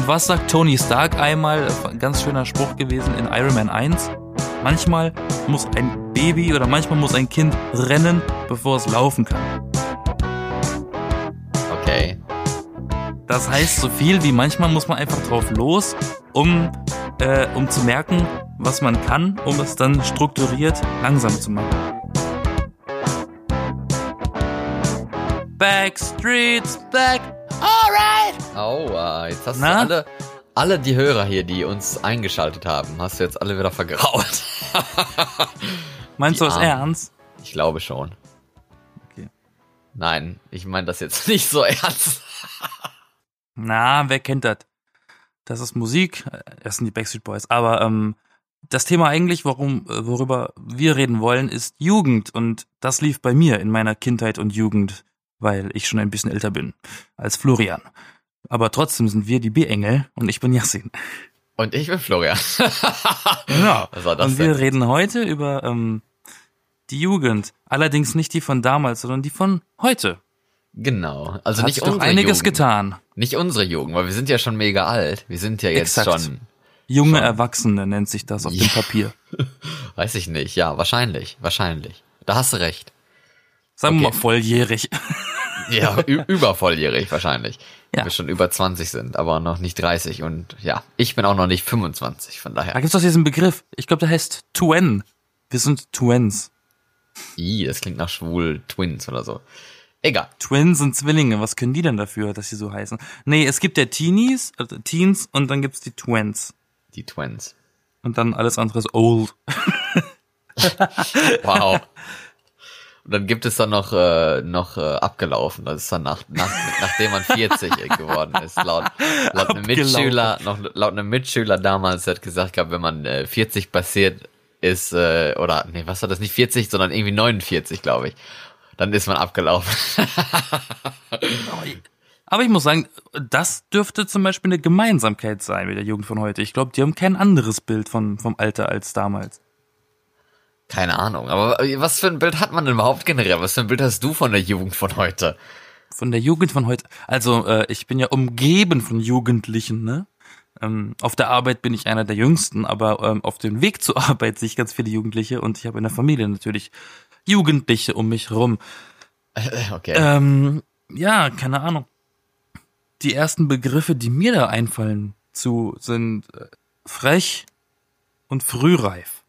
Und was sagt Tony Stark einmal? Ein ganz schöner Spruch gewesen in Iron Man 1. Manchmal muss ein Baby oder manchmal muss ein Kind rennen, bevor es laufen kann. Okay. Das heißt so viel wie manchmal muss man einfach drauf los, um, äh, um zu merken, was man kann, um es dann strukturiert langsam zu machen. Backstreets back, alright! Aua, jetzt hast Na? du alle, alle die Hörer hier, die uns eingeschaltet haben, hast du jetzt alle wieder vergraut. Meinst du das ernst? Ich glaube schon. Okay. Nein, ich meine das jetzt nicht so ernst. Na, wer kennt das? Das ist Musik, äh, das sind die Backstreet Boys. Aber ähm, das Thema eigentlich, worum, äh, worüber wir reden wollen, ist Jugend. Und das lief bei mir in meiner Kindheit und Jugend, weil ich schon ein bisschen älter bin als Florian. Aber trotzdem sind wir die B-Engel und ich bin Yassin. Und ich bin Florian. Genau. Was war das und wir denn? reden heute über ähm, die Jugend. Allerdings nicht die von damals, sondern die von heute. Genau. Also Hat nicht sich doch einiges Jugend. getan. Nicht unsere Jugend, weil wir sind ja schon mega alt. Wir sind ja jetzt Exakt. schon, Junge Schon. Erwachsene nennt sich das auf Ja. dem Papier. weiß ich nicht. Ja, wahrscheinlich, wahrscheinlich. Da hast du recht. Sagen wir Okay. mal volljährig. Ja, übervolljährig wahrscheinlich. Ja. Wir schon über 20 sind, aber noch nicht 30 und ja, ich bin auch noch nicht 25, von Da daher. gibt's doch diesen Begriff. Ich glaube, der heißt Twen. Wir sind Twins. I, das klingt nach schwul Twins oder so. Egal. Twins sind Zwillinge. Was können die denn dafür, dass sie so heißen? Nee, es gibt ja Teenies, also Teens und dann gibt's die Twins. Die Twins. Und dann alles andere ist old. Wow. Und dann gibt es dann noch, äh, noch äh, abgelaufen. Das ist dann nach, nach, nachdem man 40 geworden ist. Laut, laut einem. Mitschüler, noch laut einem Mitschüler damals hat gesagt gehabt, wenn man äh, 40 passiert ist, äh, oder nee, was war das nicht 40, sondern irgendwie 49, glaube ich. Dann ist man abgelaufen. Aber ich muss sagen, das dürfte zum Beispiel eine Gemeinsamkeit sein mit der Jugend von heute. Ich glaube, die haben kein anderes Bild von, vom Alter als damals. Keine Ahnung. Aber was für ein Bild hat man denn überhaupt generell? Was für ein Bild hast du von der Jugend von heute? Von der Jugend von heute. Also, äh, ich bin ja umgeben von Jugendlichen, ne? Ähm, auf der Arbeit bin ich einer der Jüngsten, aber ähm, auf dem Weg zur Arbeit sehe ich ganz viele Jugendliche und ich habe in der Familie natürlich Jugendliche um mich herum. Okay. Ähm, ja, keine Ahnung. Die ersten Begriffe, die mir da einfallen zu, sind äh, frech und frühreif.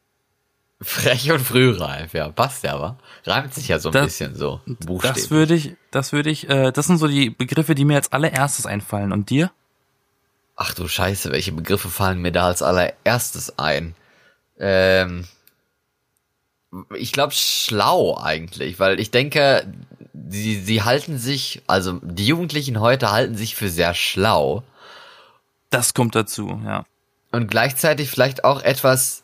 Frech und frühreif, ja, passt ja, aber reimt sich ja so ein Das- bisschen so. Buchstäblich. Das würde ich, das würde ich, äh, das sind so die Begriffe, die mir als allererstes einfallen. Und dir? Ach du Scheiße, welche Begriffe fallen mir da als allererstes ein? Ähm, ich glaube schlau eigentlich, weil ich denke, sie, sie halten sich, also die Jugendlichen heute halten sich für sehr schlau Das kommt dazu, ja. und gleichzeitig vielleicht auch etwas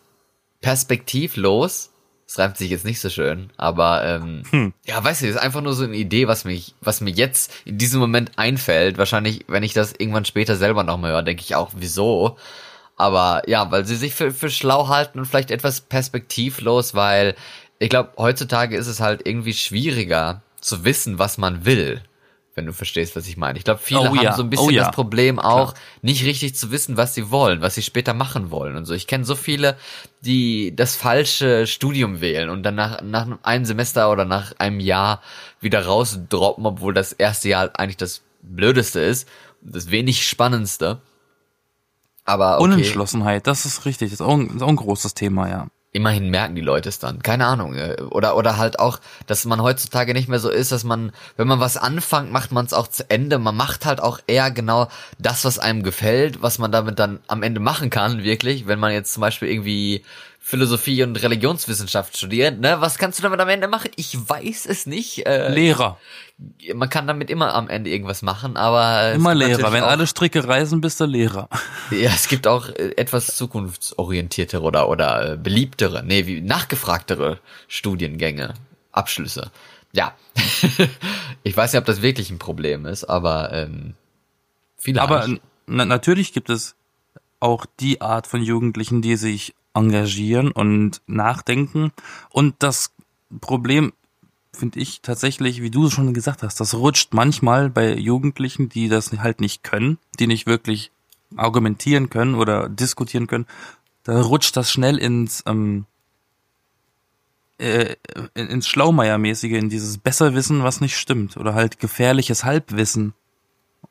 perspektivlos. Das reimt sich jetzt nicht so schön, aber ähm, Hm. ja, weißt du, das ist einfach nur so eine Idee, was mich, was mir jetzt in diesem Moment einfällt. Wahrscheinlich, wenn ich das irgendwann später selber nochmal höre, denke ich auch, wieso? Aber ja, weil sie sich für, für schlau halten und vielleicht etwas perspektivlos, weil ich glaube, heutzutage ist es halt irgendwie schwieriger zu wissen, was man will. Wenn du verstehst, was ich meine. Ich glaube, viele Oh haben ja, so ein bisschen oh ja. das Problem auch, nicht richtig zu wissen, was sie wollen, was sie später machen wollen und so. Ich kenne so viele, die das falsche Studium wählen und dann nach, nach einem Semester oder nach einem Jahr wieder rausdroppen, obwohl das erste Jahr eigentlich das Blödeste ist, das wenig Spannendste. Aber okay, Unentschlossenheit, das ist richtig, das ist auch ein, ist auch ein großes Thema, ja. Immerhin merken die Leute es dann. Keine Ahnung. äh, Oder, oder halt auch, dass man heutzutage nicht mehr so ist, dass man, wenn man was anfängt, macht man es auch zu Ende. Man macht halt auch eher genau das, was einem gefällt, was man damit dann am Ende machen kann, wirklich. Wenn man jetzt zum Beispiel irgendwie Philosophie und Religionswissenschaft studiert, ne? Was kannst du damit am Ende machen? Ich weiß es nicht. Äh, Lehrer, man kann damit immer am Ende irgendwas machen, aber immer Lehrer. Wenn auch, alle Stricke reißen, bist du Lehrer. ja, es gibt auch äh, etwas zukunftsorientiertere oder oder äh, beliebtere, nee, wie nachgefragtere Studiengänge, Abschlüsse. Ja, ich weiß nicht, ob das wirklich ein Problem ist, aber ähm, viele. Aber na, natürlich gibt es auch die Art von Jugendlichen, die sich engagieren und nachdenken. Und das Problem finde ich tatsächlich, wie du schon gesagt hast, das rutscht manchmal bei Jugendlichen, die das halt nicht können, die nicht wirklich argumentieren können oder diskutieren können, da rutscht das schnell ins ähm, äh, ins Schlaumeiermäßige, in dieses Besserwissen, was nicht stimmt, oder halt gefährliches Halbwissen.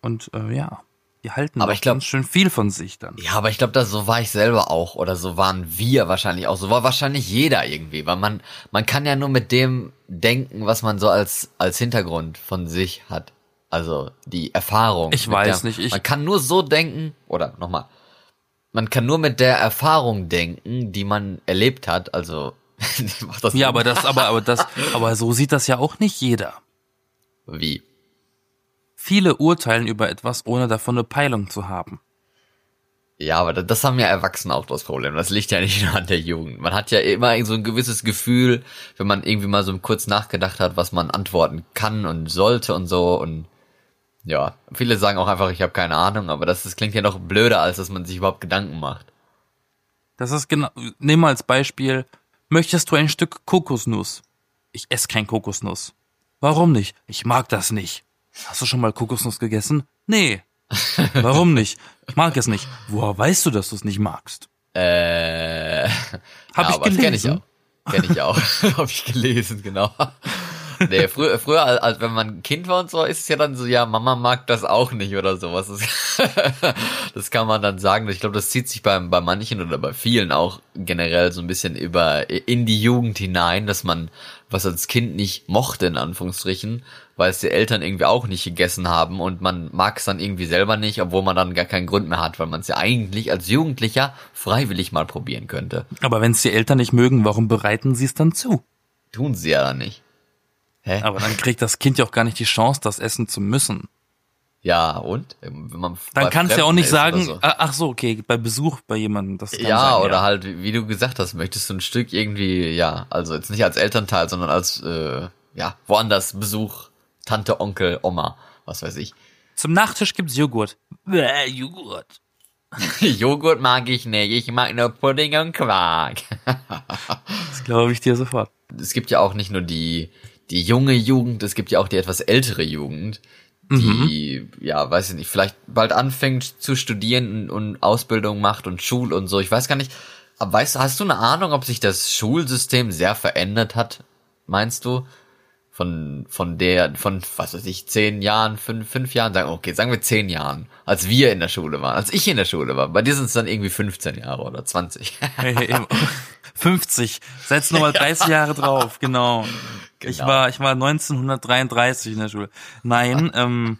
Und äh, ja, die halten Aber ich glaub- ganz schön viel von sich dann. Ja, aber ich glaube, so war ich selber auch oder so waren wir wahrscheinlich auch. So war wahrscheinlich jeder irgendwie, weil man man kann ja nur mit dem denken, was man so als als Hintergrund von sich hat. Also die Erfahrung. Ich weiß der, nicht, ich- man kann nur so denken oder nochmal. Man kann nur mit der Erfahrung denken, die man erlebt hat. Also Ja, aber das, aber, aber das, aber so sieht das ja auch nicht jeder. wie? Viele urteilen über etwas, ohne davon eine Peilung zu haben. Ja, aber das haben ja Erwachsene auch das Problem. Das liegt ja nicht nur an der Jugend. Man hat ja immer so ein gewisses Gefühl, wenn man irgendwie mal so kurz nachgedacht hat, was man antworten kann und sollte und so. Und ja, viele sagen auch einfach, ich habe keine Ahnung, aber das, das klingt ja noch blöder, als dass man sich überhaupt Gedanken macht. Das ist genau, nehmen wir als Beispiel, möchtest du ein Stück Kokosnuss? Ich esse kein Kokosnuss. Warum nicht? Ich mag das nicht. Hast du schon mal Kokosnuss gegessen? Nee. Warum nicht? Ich mag es nicht. Woher weißt du, dass du es nicht magst? Äh, Hab ich aber das kenn ich gelesen. auch. Kenn ich auch. Hab ich gelesen, genau. Nee, früher, früher, als, als wenn man ein Kind war und so, ist es ja dann so, ja, Mama mag das auch nicht oder sowas. Das, das kann man dann sagen. Ich glaube, das zieht sich bei, bei manchen oder bei vielen auch generell so ein bisschen über in die Jugend hinein, dass man was als Kind nicht mochte, in Anführungsstrichen, weil es die Eltern irgendwie auch nicht gegessen haben und man mag es dann irgendwie selber nicht, obwohl man dann gar keinen Grund mehr hat, weil man es ja eigentlich als Jugendlicher freiwillig mal probieren könnte. Aber wenn es die Eltern nicht mögen, warum bereiten sie es dann zu? Tun sie ja dann nicht. Hä? Aber dann kriegt das Kind ja auch gar nicht die Chance, das essen zu müssen. Ja, und? Wenn man Dann kannst du ja auch nicht sagen, so. ah, ach so, okay, bei Besuch bei jemandem, das Ja, sein, oder halt, wie wie du gesagt hast, möchtest du ein Stück irgendwie, ja, also jetzt nicht als Elternteil, sondern als, äh, ja, woanders Besuch, Tante, Onkel, Oma, was weiß ich. Zum Nachtisch gibt's Joghurt. Bäh, Joghurt. Joghurt mag ich nicht, ich mag nur Pudding und Quark. Das glaube ich dir sofort. es gibt ja auch nicht nur die, die junge Jugend, es gibt ja auch die etwas ältere Jugend, die, ja, weiß ich nicht, vielleicht bald anfängt zu studieren und, und Ausbildung macht und Schul und so. Ich weiß gar nicht, aber weißt du, hast du eine Ahnung, ob sich das Schulsystem sehr verändert hat? Meinst du? Von, von der, von, was weiß ich, zehn Jahren, fünf, fünf Jahren, sagen, okay, sagen wir zehn Jahren, als wir in der Schule waren, als ich in der Schule war. Bei dir sind es dann irgendwie 15 Jahre oder 20. Hey, hey, 50. Setz nochmal 30 Jahre drauf, genau. Ich Genau. war, ich war 1933 in der Schule. Nein, ähm,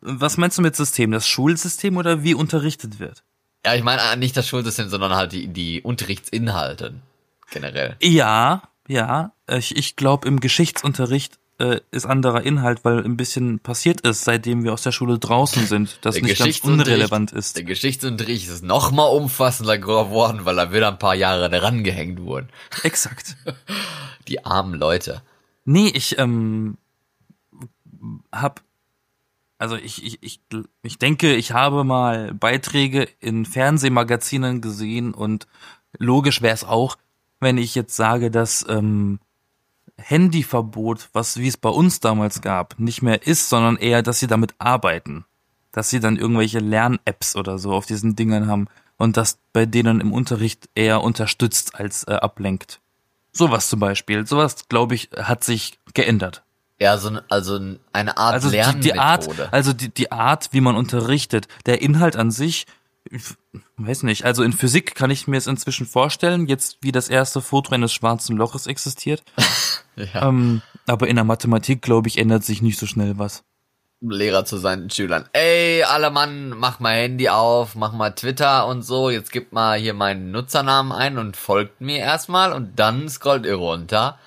was meinst du mit System? Das Schulsystem oder wie unterrichtet wird? Ja, ich meine nicht das Schulsystem, sondern halt die, die Unterrichtsinhalte generell. Ja, ja. Ich, ich glaube, im Geschichtsunterricht äh, ist anderer Inhalt, weil ein bisschen passiert ist, seitdem wir aus der Schule draußen sind, das Der nicht ganz unrelevant ist. Der Geschichtsunterricht ist noch mal umfassender geworden, weil da wieder ein paar Jahre dran gehängt wurden. Exakt. Die armen Leute. Nee, ich ähm, hab also ich, ich, ich, ich denke, ich habe mal Beiträge in Fernsehmagazinen gesehen und logisch wäre es auch, wenn ich jetzt sage, dass ähm, Handyverbot, was wie es bei uns damals gab, nicht mehr ist, sondern eher, dass sie damit arbeiten. Dass sie dann irgendwelche Lern-Apps oder so auf diesen Dingern haben und das bei denen im Unterricht eher unterstützt als äh, ablenkt. Sowas zum Beispiel. Sowas, glaube ich, hat sich geändert. Ja, so ein, also eine Art Also die, Lernmethode. die Art, also die, die Art, wie man unterrichtet, der Inhalt an sich, ich weiß nicht, also in Physik kann ich mir es inzwischen vorstellen, jetzt wie das erste Foto eines schwarzen Loches existiert. ja, Ähm, aber in der Mathematik, glaube ich, ändert sich nicht so schnell was. Lehrer zu seinen Schülern. Ey, alle Mann, mach mal Handy auf, mach mal Twitter und so. Jetzt gebt mal hier meinen Nutzernamen ein und folgt mir erstmal und dann scrollt ihr runter.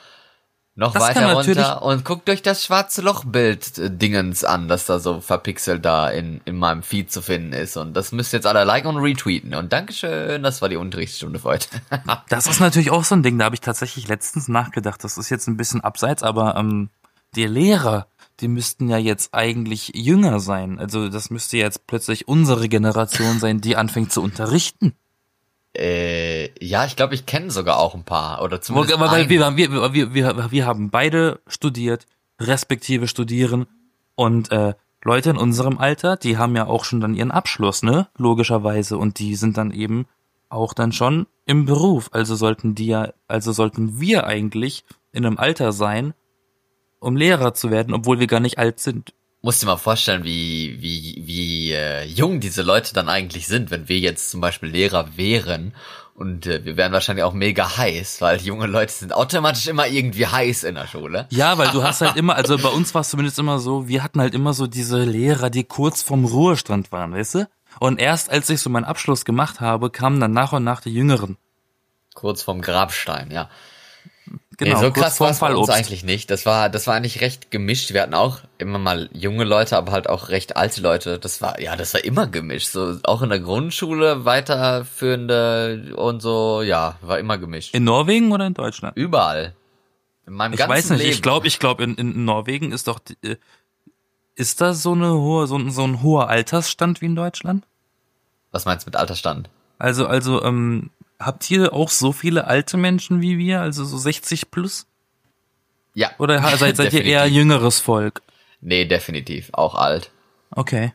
Noch Das weiter runter und guckt euch das schwarze Lochbild äh, Dingens an, das da so verpixelt da in, in meinem Feed zu finden ist. Und das müsst ihr jetzt alle liken und retweeten. Und Dankeschön, das war die Unterrichtsstunde für heute. Das ist natürlich auch so ein Ding, da habe ich tatsächlich letztens nachgedacht. Das ist jetzt ein bisschen abseits, aber ähm, die Lehrer, die müssten ja jetzt eigentlich jünger sein. Also das müsste jetzt plötzlich unsere Generation sein, die anfängt zu unterrichten. Äh, ja, ich glaube, ich kenne sogar auch ein paar. Oder zumindest Aber einen. wir, wir, wir, wir, wir haben beide studiert, respektive studieren und äh, Leute in unserem Alter, die haben ja auch schon dann ihren Abschluss, ne? Logischerweise. Und die sind dann eben auch dann schon im Beruf. Also sollten die ja, also sollten wir eigentlich in einem Alter sein, um Lehrer zu werden, obwohl wir gar nicht alt sind. Musst dir mal vorstellen, wie, wie, wie äh, jung diese Leute dann eigentlich sind, wenn wir jetzt zum Beispiel Lehrer wären und äh, wir wären wahrscheinlich auch mega heiß, weil junge Leute sind automatisch immer irgendwie heiß in der Schule. Ja, weil du hast halt immer, also bei uns war es zumindest immer so, wir hatten halt immer so diese Lehrer, die kurz vorm Ruhestand waren, weißt du? Und erst als ich so meinen Abschluss gemacht habe, kamen dann nach und nach die Jüngeren. Kurz vorm Grabstein, ja. Genau, nee, so krass war es bei uns eigentlich nicht. Das war, das war eigentlich recht gemischt. Wir hatten auch immer mal junge Leute, aber halt auch recht alte Leute. Das war, ja, das war immer gemischt. So, auch in der Grundschule, weiterführende und so, ja, war immer gemischt. In Norwegen oder in Deutschland? Überall. In meinem Ich ganzen weiß nicht, Leben. ich glaube, ich glaube, in, in Norwegen ist doch, äh, ist da so eine hohe, so, ein- so ein hoher Altersstand wie in Deutschland? Was meinst du mit Altersstand? Also, also, ähm, habt ihr auch so viele alte Menschen wie wir, also so 60 plus? Ja. Oder seid, seid ihr eher jüngeres Volk? Nee, definitiv. Auch alt. Okay.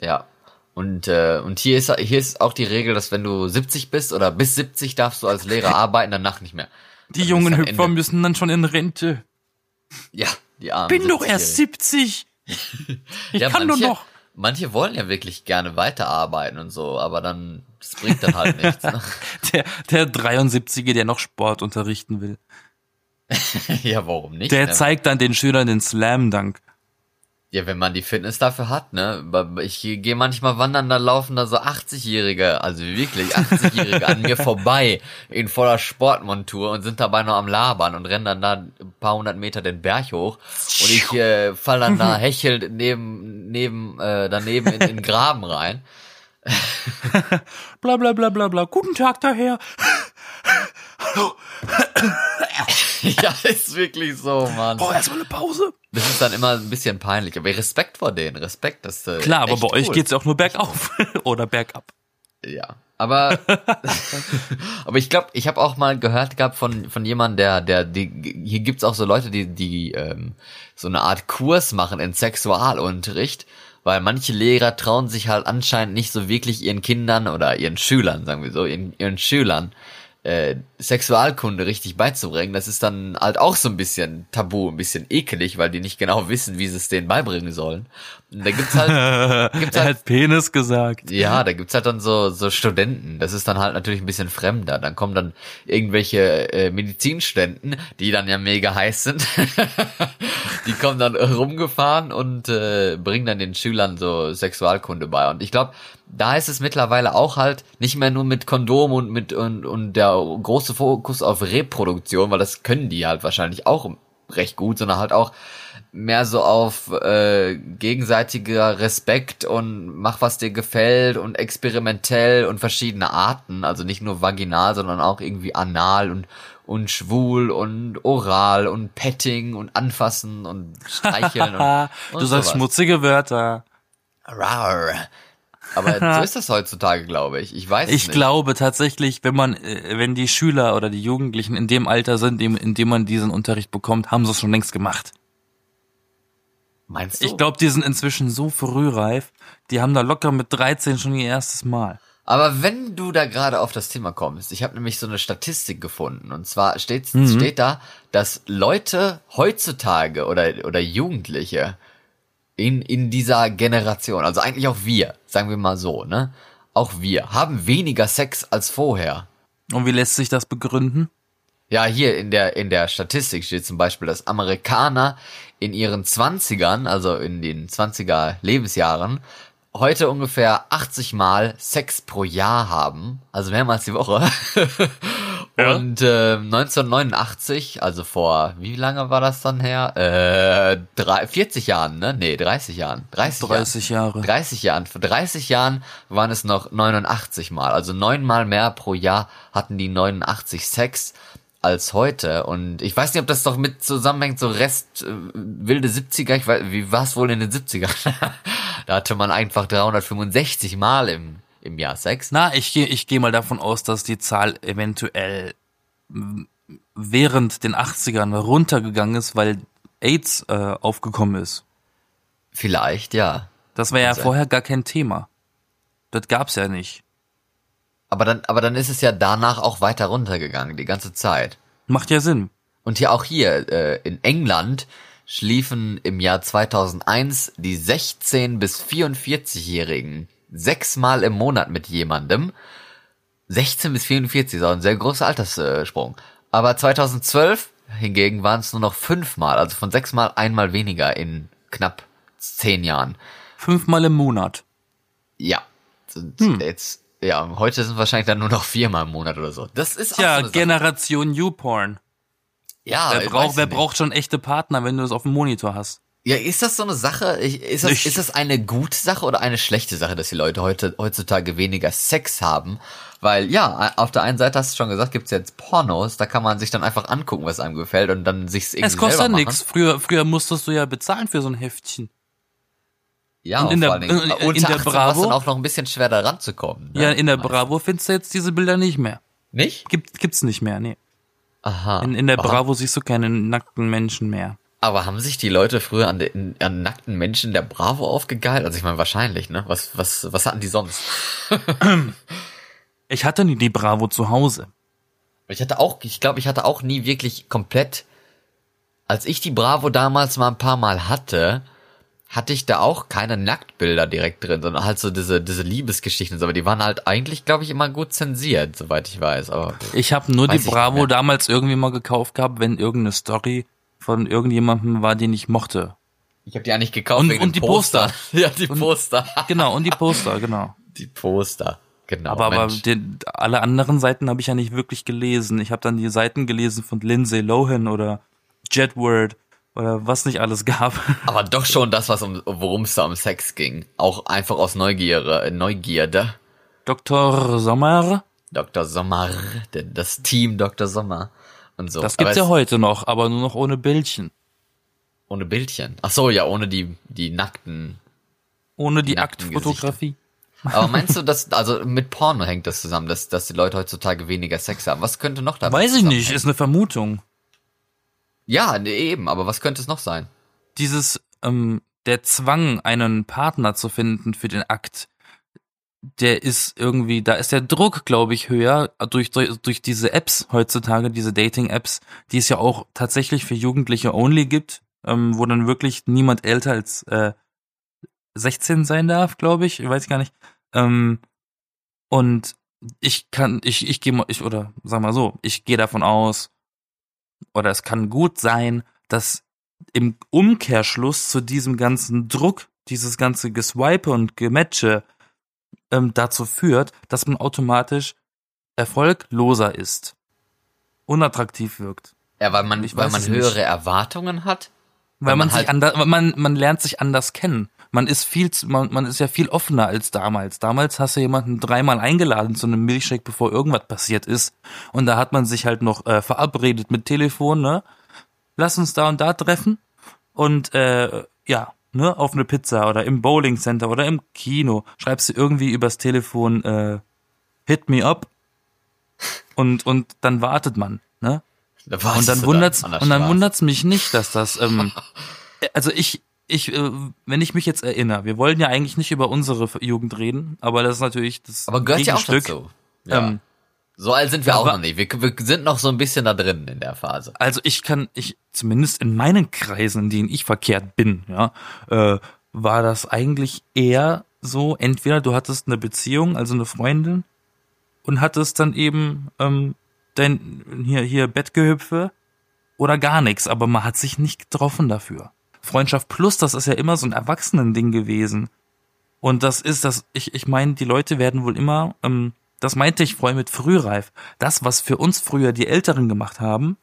Ja. Und, äh, und hier ist, hier ist auch die Regel, dass wenn du 70 bist oder bis 70 darfst du als Lehrer arbeiten, danach nicht mehr. Die Dann jungen Hüpfer Ende- müssen dann schon in Rente. Ja, die armen Bin doch erst 70-Jährigen. 70. Ich ja, kann manche, doch noch. Manche wollen ja wirklich gerne weiterarbeiten und so, aber dann, das bringt dann halt nichts. Ne? Der, der 73er, der noch Sport unterrichten will. ja, warum nicht? Der ne? zeigt dann den Schülern den Slam Dunk. Ja, wenn man die Fitness dafür hat, ne? Ich gehe manchmal wandern, da laufen da so 80-Jährige, also wirklich 80-Jährige an mir vorbei in voller Sportmontur und sind dabei noch am Labern und rennen dann da ein paar hundert Meter den Berg hoch und ich äh, fall dann da hechelnd neben, neben, äh, daneben in den Graben rein. Bla bla bla bla bla. Guten Tag daher. Hallo. ja, ist wirklich so, Mann. Brauch erstmal eine Pause. Das ist dann immer ein bisschen peinlich, aber Respekt vor denen, Respekt, das äh, Klar, aber bei euch cool. geht's ja auch nur bergauf oder bergab. Ja, aber aber ich glaube, ich habe auch mal gehört gehabt von von jemandem, der der die hier gibt's auch so Leute, die die ähm, so eine Art Kurs machen in Sexualunterricht, weil manche Lehrer trauen sich halt anscheinend nicht so wirklich ihren Kindern oder ihren Schülern, sagen wir so, ihren, ihren Schülern äh, Sexualkunde richtig beizubringen, das ist dann halt auch so ein bisschen tabu, ein bisschen ekelig, weil die nicht genau wissen, wie sie es denen beibringen sollen. Und da gibt's halt, gibt's halt hat Penis gesagt. ja, da gibt's halt dann so, so Studenten. Das ist dann halt natürlich ein bisschen fremder. Dann kommen dann irgendwelche äh, Medizinstudenten, die dann ja mega heiß sind. die kommen dann rumgefahren und äh, bringen dann den Schülern so Sexualkunde bei. Und ich glaube, da ist es mittlerweile auch halt nicht mehr nur mit Kondom und mit und, und der große Fokus auf Reproduktion, weil das können die halt wahrscheinlich auch recht gut, sondern halt auch mehr so auf äh, gegenseitiger Respekt und mach was dir gefällt und experimentell und verschiedene Arten, also nicht nur vaginal, sondern auch irgendwie anal und und schwul und oral und petting und anfassen und streicheln und, und du sagst sowas. schmutzige Wörter. Rar. Aber so ist das heutzutage, glaube ich. Ich weiß es Ich nicht. glaube tatsächlich, wenn man, äh, wenn die Schüler oder die Jugendlichen in dem Alter sind, in dem- in dem man diesen Unterricht bekommt, haben sie es schon längst gemacht. Meinst du? Ich glaube, die sind inzwischen so frühreif, die haben da locker mit 13 schon ihr erstes Mal. Aber wenn du da gerade auf das Thema kommst, ich habe nämlich so eine Statistik gefunden und zwar steht, Mhm. steht da, dass Leute heutzutage oder oder Jugendliche in in dieser Generation, also eigentlich auch wir, sagen wir mal so, ne, auch wir haben weniger Sex als vorher. Und wie lässt sich das begründen? Ja, hier in der, in der Statistik steht zum Beispiel, dass Amerikaner in ihren Zwanzigern, also in den 20er Lebensjahren, heute ungefähr 80 Mal Sex pro Jahr haben, also mehrmals die Woche. Ja. Und äh, 1989, also vor, wie lange war das dann her? Äh, drei, 40 Jahren, ne? Nee, 30 Jahren. 30, 30 Jahre. 30 Jahren. Vor 30 Jahren waren es noch 89 Mal. Also neunmal mehr pro Jahr hatten die 89 Sex als heute. Und ich weiß nicht, ob das doch mit zusammenhängt, so Rest äh, wilde 70er. Ich weiß, wie war es wohl in den 70ern? da hatte man einfach 365 Mal im, im Jahr Sex. Na, ich gehe ich geh mal davon aus, dass die Zahl eventuell während den 80ern runtergegangen ist, weil AIDS äh, aufgekommen ist. Vielleicht, ja. Das war ja sein. vorher gar kein Thema. Das gab's ja nicht. Aber dann, aber dann ist es ja danach auch weiter runtergegangen, die ganze Zeit. Macht ja Sinn. Und hier auch hier, äh, in England schliefen im Jahr 2001 die 16 bis 44-Jährigen sechsmal im Monat mit jemandem. 16 bis 44 ist auch ein sehr großer Alterssprung. Aber 2012 hingegen waren es nur noch fünfmal, also von sechsmal einmal weniger in knapp zehn Jahren. Fünfmal im Monat. Ja. Hm. Jetzt, ja, heute sind wahrscheinlich dann nur noch viermal im Monat oder so. Das ist auch Tja, so. Generation YouPorn. Ja, Wer, braucht, wer braucht schon echte Partner, wenn du es auf dem Monitor hast? Ja, ist das so eine Sache? Ist das, Nicht. ist das eine gute Sache oder eine schlechte Sache, dass die Leute heute, heutzutage weniger Sex haben? Weil, ja, auf der einen Seite hast du schon gesagt, gibt's jetzt Pornos, da kann man sich dann einfach angucken, was einem gefällt und dann sich's irgendwie Es kostet machen. nichts. Früher, früher musstest du ja bezahlen für so ein Heftchen. Ja, Und in der- vor allen Dingen, in- in der 18 war's Bravo- dann auch noch ein bisschen schwer da ranzukommen. Ne? Ja, in der. Bravo findest du jetzt diese Bilder nicht mehr. Nicht? Gibt, gibt's nicht mehr, nee. Aha. In, in der Aha. Bravo siehst du keine nackten Menschen mehr. Aber haben sich die Leute früher an, den, an nackten Menschen der Bravo aufgegeilt? Also ich meine wahrscheinlich, ne? Was, was, was hatten die sonst? Ich hatte nie die Bravo zu Hause. Ich hatte auch, ich glaube, ich hatte auch nie wirklich komplett, als ich die Bravo damals mal ein paar Mal hatte, hatte ich da auch keine Nacktbilder direkt drin, sondern halt so diese, diese Liebesgeschichten, aber die waren halt eigentlich, glaube ich, immer gut zensiert, soweit ich weiß, aber Ich habe nur die Bravo damals irgendwie mal gekauft gehabt, wenn irgendeine Story von irgendjemandem war, den ich mochte. ich habe die eigentlich gekauft Und- wegen und die Poster. ja, die Und- Poster. Genau, und die Poster, genau. die Poster. Genau. aber aber den, alle anderen Seiten habe ich ja nicht wirklich gelesen. Ich habe dann die Seiten gelesen von Lindsay Lohan oder Jedward oder was nicht alles gab. aber doch schon das, was um, worum es da um Sex ging. Auch einfach aus Neugierde, Neugierde. Dr. Sommer, Dr. Sommer, das Team Dr. Sommer und so. das Aber gibt's ja es- heute noch, aber nur noch ohne Bildchen. Ohne Bildchen. Ach so, ja, ohne die, die nackten. Ohne die Nackten Aktfotografie. Aber meinst du, dass, also mit Porno hängt das zusammen, dass, dass die Leute heutzutage weniger Sex haben? Was könnte noch damit Weiß ich nicht, ist eine Vermutung. Ja, nee, eben, aber was könnte es noch sein? Dieses, ähm, der Zwang, einen Partner zu finden für den Akt, der ist irgendwie, da ist der Druck, glaube ich, höher durch, durch, durch diese Apps heutzutage, diese Dating-Apps, die es ja auch tatsächlich für Jugendliche only gibt, ähm, wo dann wirklich niemand älter als äh, 16 sein darf, glaube ich, weiß ich gar nicht. Ähm, und ich kann, ich, ich gehe mal, ich, oder sag mal so, ich gehe davon aus, oder es kann gut sein, dass im Umkehrschluss zu diesem ganzen Druck, dieses ganze Geswipe und Gematche ähm, dazu führt, dass man automatisch erfolgloser ist, unattraktiv wirkt, Ja, weil man, Ich weil man es nicht. höhere Erwartungen hat. weil Weil man, man sich halt- anders, man man lernt sich anders kennen. Man ist viel, zu- man, man ist ja viel offener als damals. Damals hast du jemanden dreimal eingeladen zu einem Milchshake, bevor irgendwas passiert ist, und da hat man sich halt noch äh, verabredet mit Telefon, ne? Lass uns da und da treffen und äh, ja, ne, auf eine Pizza oder im Bowling Center oder im Kino schreibst du irgendwie übers Telefon äh, Hit me up und und dann wartet man, ne? Da Und dann wundert's und dann wundert's mich nicht, dass das ähm, also ich ich äh, wenn ich mich jetzt erinnere, wir wollen ja eigentlich nicht über unsere Jugend reden, aber das ist natürlich das Aber gehört ja auch Gegenstück. dazu. Ja. Ähm, so alt sind wir ja, auch aber- noch nicht. Wir, wir sind noch so ein bisschen da drin in der Phase. Also ich kann, ich zumindest in meinen Kreisen, in denen ich verkehrt bin, ja, äh, war das eigentlich eher so, entweder du hattest eine Beziehung, also eine Freundin, und hattest dann eben ähm, dein hier hier Bettgehüpfe oder gar nichts, aber man hat sich nicht getroffen dafür. Freundschaft plus, das ist ja immer so ein Erwachsenending gewesen. Und das ist das, ich, ich meine, die Leute werden wohl immer, ähm, das meinte ich vorhin mit frühreif, das, was für uns früher die Älteren gemacht haben,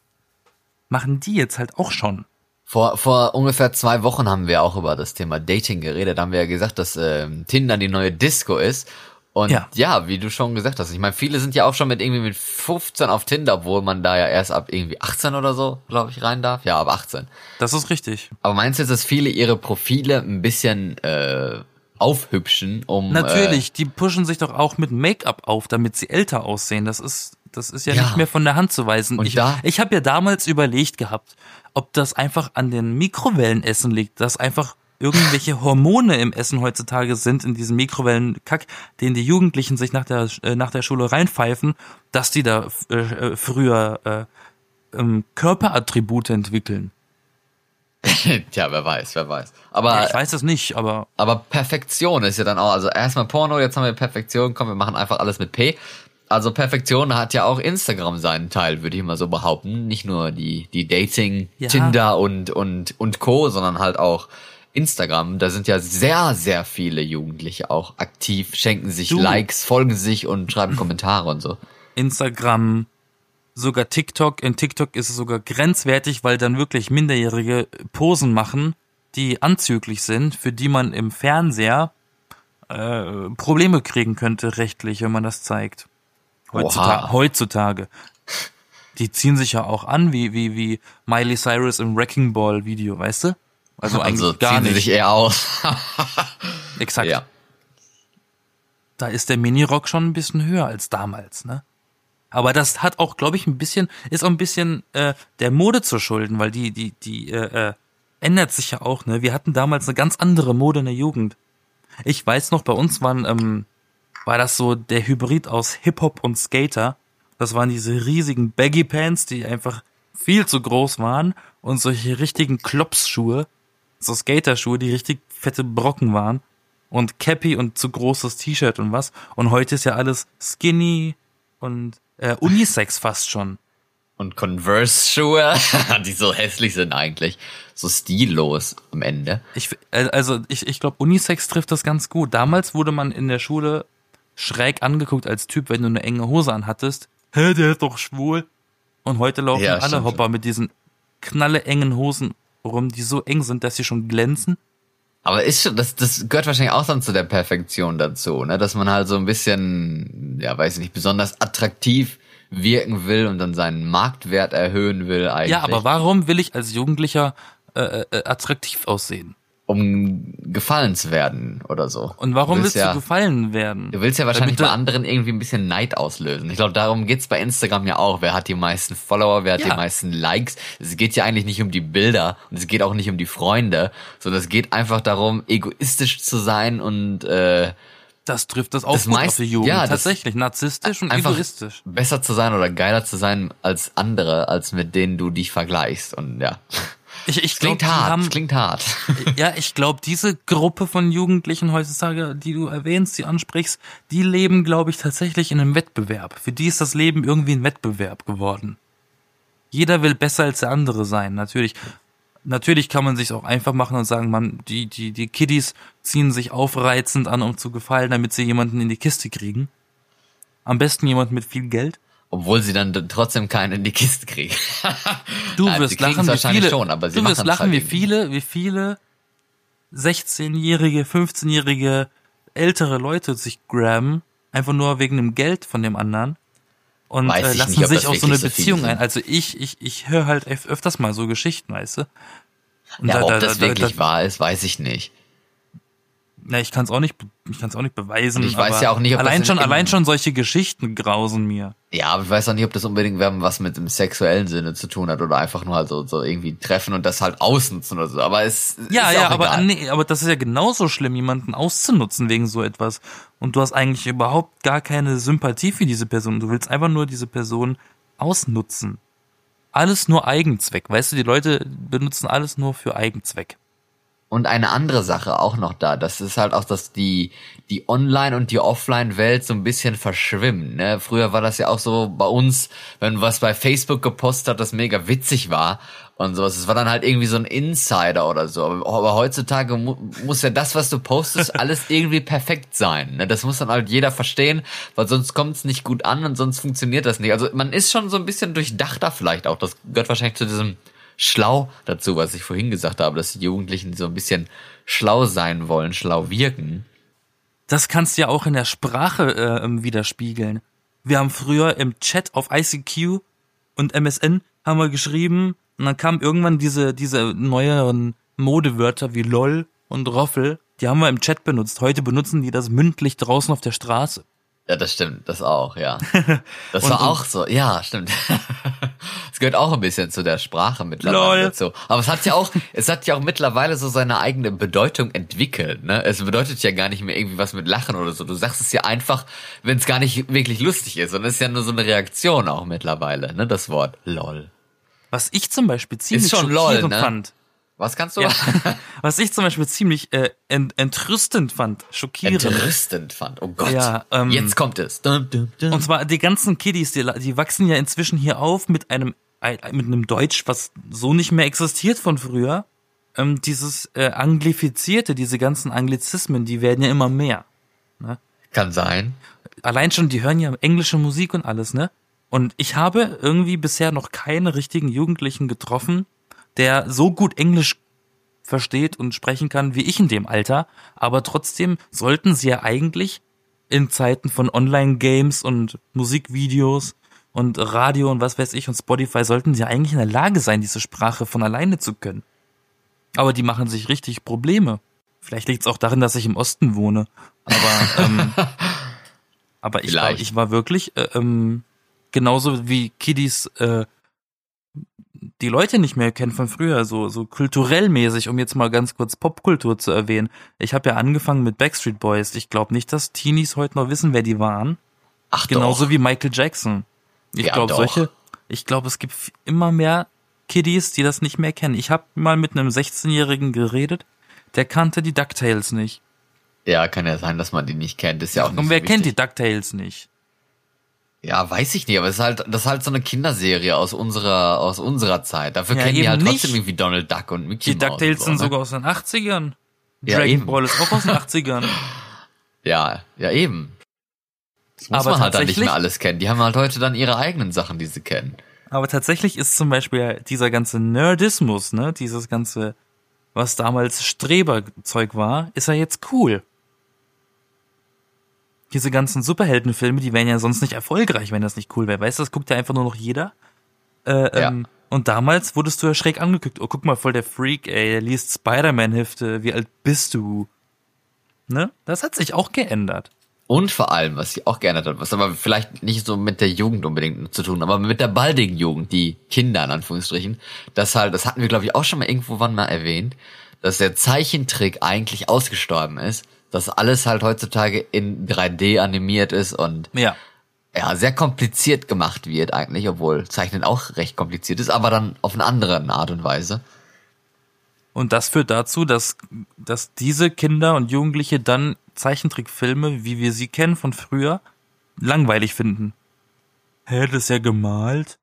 machen die jetzt halt auch schon. Vor, vor ungefähr zwei Wochen haben wir auch über das Thema Dating geredet. Da haben wir ja gesagt, dass ähm, Tinder die neue Disco ist. Und Ja. ja. wie du schon gesagt hast, ich meine, viele sind ja auch schon mit irgendwie mit 15 auf Tinder, obwohl man da ja erst ab irgendwie 18 oder so, glaube ich, rein darf. Ja, ab 18. Das ist richtig. Aber meinst du jetzt, dass viele ihre Profile ein bisschen äh, aufhübschen, um Natürlich, die pushen sich doch auch mit Make-up auf, damit sie älter aussehen. Das ist, das ist ja, Ja. nicht mehr von der Hand zu weisen. Und ich da- ich habe ja damals überlegt gehabt, ob das einfach an den Mikrowellenessen liegt, dass einfach irgendwelche Hormone im Essen heutzutage sind, in diesem Mikrowellenkack, den die Jugendlichen sich nach der, äh, nach der Schule reinpfeifen, dass die da äh, äh früher äh, ähm, Körperattribute entwickeln. Tja, wer weiß, wer weiß. Aber ich weiß es nicht, aber aber Perfektion ist ja dann auch, also erstmal Porno, jetzt haben wir Perfektion, komm, wir machen einfach alles mit P. Also Perfektion hat ja auch Instagram seinen Teil, würde ich mal so behaupten. Nicht nur die die Dating, ja. Tinder und und und Co, sondern halt auch Instagram. Da sind ja sehr sehr viele Jugendliche auch aktiv, schenken sich du. Likes, folgen sich und schreiben Kommentare und so. Instagram, sogar TikTok. In TikTok ist es sogar grenzwertig, weil dann wirklich Minderjährige Posen machen, die anzüglich sind, für die man im Fernseher äh, Probleme kriegen könnte, rechtlich, wenn man das zeigt. Heutzutage. heutzutage. Die ziehen sich ja auch an, wie, wie, wie Miley Cyrus im Wrecking Ball Video, weißt du? Also, also eigentlich gar ziehen nicht. sie sich eher aus. Exakt. Ja. Da ist der Minirock schon ein bisschen höher als damals, ne? Aber das hat auch, glaube ich, ein bisschen, ist auch ein bisschen äh, der Mode zu schulden, weil die, die, die äh, äh, ändert sich ja auch, ne? Wir hatten damals eine ganz andere Mode in der Jugend. Ich weiß noch, bei uns waren, ähm, war das so der Hybrid aus Hip-Hop und Skater. Das waren diese riesigen Baggy Pants, die einfach viel zu groß waren und solche richtigen Klopsschuhe, so Skaterschuhe, die richtig fette Brocken waren und Cappy und zu großes T-Shirt und was. Und heute ist ja alles skinny und äh, Unisex fast schon. Und Converse-Schuhe, die so hässlich sind eigentlich. So stillos am Ende. Ich, äh, also ich, ich glaube, Unisex trifft das ganz gut. Damals wurde man in der Schule schräg angeguckt als Typ, wenn du eine enge Hose anhattest. Hä, der ist doch schwul. Und heute laufen ja, alle Hopper schon. mit diesen knalle engen Hosen rum, die so eng sind, dass sie schon glänzen. Aber ist schon, das, das gehört wahrscheinlich auch dann zu der Perfektion dazu, ne? Dass man halt so ein bisschen, ja, weiß ich nicht, besonders attraktiv wirken will und dann seinen Marktwert erhöhen will eigentlich. Ja, aber warum will ich als Jugendlicher äh, äh, attraktiv aussehen? Um gefallen zu werden oder so. Und warum du willst, willst ja, du gefallen werden? Du willst ja wahrscheinlich bei anderen irgendwie ein bisschen Neid auslösen. Ich glaube, darum geht's bei Instagram ja auch. Wer hat die meisten Follower, wer hat ja. die meisten Likes? Es geht ja eigentlich nicht um die Bilder und es geht auch nicht um die Freunde, sondern es geht einfach darum, egoistisch zu sein und äh, das trifft das auch das meist, auf die Jugend. Ja, tatsächlich, narzisstisch und egoistisch. Besser zu sein oder geiler zu sein als andere, als mit denen du dich vergleichst. Und ja. Ich, ich klingt glaub, hart, haben, klingt hart. Ja, ich glaube, diese Gruppe von Jugendlichen heutzutage, die du erwähnst, die ansprichst, die leben, glaube ich, tatsächlich in einem Wettbewerb. Für die ist das Leben irgendwie ein Wettbewerb geworden. Jeder will besser als der andere sein, natürlich. Natürlich kann man sich auch einfach machen und sagen, man, die, die, die Kiddies ziehen sich aufreizend an, um zu gefallen, damit sie jemanden in die Kiste kriegen. Am besten jemand mit viel Geld. Obwohl sie dann trotzdem keinen in die Kiste kriegen. du also wirst lachen, wie viele, schon, aber sie du wirst lachen, halt wie viele, wie viele 16-jährige, 15-jährige ältere Leute sich grabben, einfach nur wegen dem Geld von dem anderen und äh, lassen nicht, sich auf so eine Beziehung ein. Also ich, ich, ich höre halt öfters mal so Geschichten, weißt du? Und ja, da, ob da, das da, wirklich wahr ist, weiß ich nicht. Na, ich kann es auch nicht, ich kann es auch nicht beweisen. Und ich weiß ja auch nicht, ob allein das schon, allein schon solche Geschichten grausen mir. Ja, aber ich weiß auch nicht, ob das unbedingt was mit dem sexuellen Sinne zu tun hat oder einfach nur halt so, so irgendwie treffen und das halt ausnutzen oder so. Aber es ja, ist ja, aber egal. nee, aber das ist ja genauso schlimm, jemanden auszunutzen wegen so etwas. Und du hast eigentlich überhaupt gar keine Sympathie für diese Person. Du willst einfach nur diese Person ausnutzen. Alles nur Eigenzweck. Weißt du, die Leute benutzen alles nur für Eigenzweck. Und eine andere Sache auch noch da, das ist halt auch, dass die, die Online- und die Offline-Welt so ein bisschen verschwimmen. Ne? Früher war das ja auch so bei uns, wenn was bei Facebook gepostet hat, das mega witzig war und sowas. Es war dann halt irgendwie so ein Insider oder so. Aber heutzutage mu muss ja das, was du postest, alles irgendwie perfekt sein. Ne? Das muss dann halt jeder verstehen, weil sonst kommt es nicht gut an und sonst funktioniert das nicht. Also man ist schon so ein bisschen durchdachter vielleicht auch. Das gehört wahrscheinlich zu diesem schlau dazu, was ich vorhin gesagt habe, dass die Jugendlichen so ein bisschen schlau sein wollen, schlau wirken. Das kannst du ja auch in der Sprache äh, widerspiegeln. Wir haben früher im Chat auf ICQ und MSN haben wir geschrieben und dann kamen irgendwann diese, diese neueren Modewörter wie LOL und Roffel. Die haben wir im Chat benutzt. Heute benutzen die das mündlich draußen auf der Straße. Ja, das stimmt, das auch, ja. Das war auch so, ja, stimmt. Es gehört auch ein bisschen zu der Sprache mittlerweile Lol. dazu. Aber es hat ja auch, es hat ja auch mittlerweile so seine eigene Bedeutung entwickelt, ne? Es bedeutet ja gar nicht mehr irgendwie was mit Lachen oder so. Du sagst es ja einfach, wenn es gar nicht wirklich lustig ist. Und es ist ja nur so eine Reaktion auch mittlerweile, ne? Das Wort lol. Was ich zum Beispiel ziemlich schon lol, ne? fand. Was kannst du Ja. Was ich zum Beispiel ziemlich äh, ent entrüstend fand, schockierend. entrüstend fand? Oh Gott. Ja, ähm, Jetzt kommt es. Dum, dum, dum. Und zwar die ganzen Kiddies, die, die wachsen ja inzwischen hier auf mit einem mit einem Deutsch, was so nicht mehr existiert von früher. Ähm, dieses äh, Anglifizierte, diese ganzen Anglizismen, die werden ja immer mehr. Kann sein. Allein schon, die hören ja englische Musik und alles, ne? Und ich habe irgendwie bisher noch keinen richtigen Jugendlichen getroffen, der so gut Englisch versteht und sprechen kann wie ich in dem Alter. Aber trotzdem sollten sie ja eigentlich in Zeiten von Online-Games und Musikvideos und Radio und was weiß ich und Spotify sollten sie ja eigentlich in der Lage sein, diese Sprache von alleine zu können. Aber die machen sich richtig Probleme. Vielleicht liegt es auch darin, dass ich im Osten wohne. Aber, ähm, aber ich war, ich war wirklich äh, ähm, genauso wie Kiddies äh, die Leute nicht mehr kennen von früher, so, so kulturell mäßig, um jetzt mal ganz kurz Popkultur zu erwähnen. Ich habe ja angefangen mit Backstreet Boys. Ich glaube nicht, dass Teenies heute noch wissen, wer die waren. Ach Genauso doch. wie Michael Jackson. Ich Ja, glaube, solche, ich glaube, es gibt immer mehr Kiddies, die das nicht mehr kennen. Ich habe mal mit einem 16-Jährigen geredet, der kannte die DuckTales nicht. Ja, kann ja sein, dass man die nicht kennt. Ist ja auch nicht Und so wer kennt die. DuckTales nicht? Ja, weiß ich nicht, aber es ist halt, das ist halt so eine Kinderserie aus unserer, aus unserer Zeit. Dafür Ja, kennen die halt nicht. trotzdem irgendwie Donald Duck und Mickey Die Mouse. DuckTales und so, sind ne? sogar aus den 80ern. Ja, Dragon eben. Ball ist auch aus den 80ern. Ja, ja, eben. Das muss Aber man halt dann nicht mehr alles kennen. Die haben halt heute dann ihre eigenen Sachen, die sie kennen. Aber tatsächlich ist zum Beispiel dieser ganze Nerdismus, ne, dieses ganze, was damals Streberzeug war, ist ja jetzt cool. Diese ganzen Superheldenfilme, die wären ja sonst nicht erfolgreich, wenn das nicht cool wäre. Weißt du, das guckt ja einfach nur noch jeder. Äh, Ja. ähm, und damals wurdest du ja schräg angeguckt. Oh, guck mal, voll der Freak, ey, der liest Spider-Man-Hefte. Wie alt bist du? Ne? Das hat sich auch geändert. Und vor allem, was sie auch geändert hat, was aber vielleicht nicht so mit der Jugend unbedingt zu tun, aber mit der baldigen Jugend, die Kinder in Anführungsstrichen, das halt, das hatten wir glaube ich auch schon mal irgendwo wann mal erwähnt, dass der Zeichentrick eigentlich ausgestorben ist, dass alles halt heutzutage in 3D animiert ist und Ja. ja, sehr kompliziert gemacht wird eigentlich, obwohl Zeichnen auch recht kompliziert ist, aber dann auf eine andere Art und Weise. Und das führt dazu, dass, dass diese Kinder und Jugendliche dann Zeichentrickfilme, wie wir sie kennen von früher, langweilig finden. Hä, das ist ja gemalt?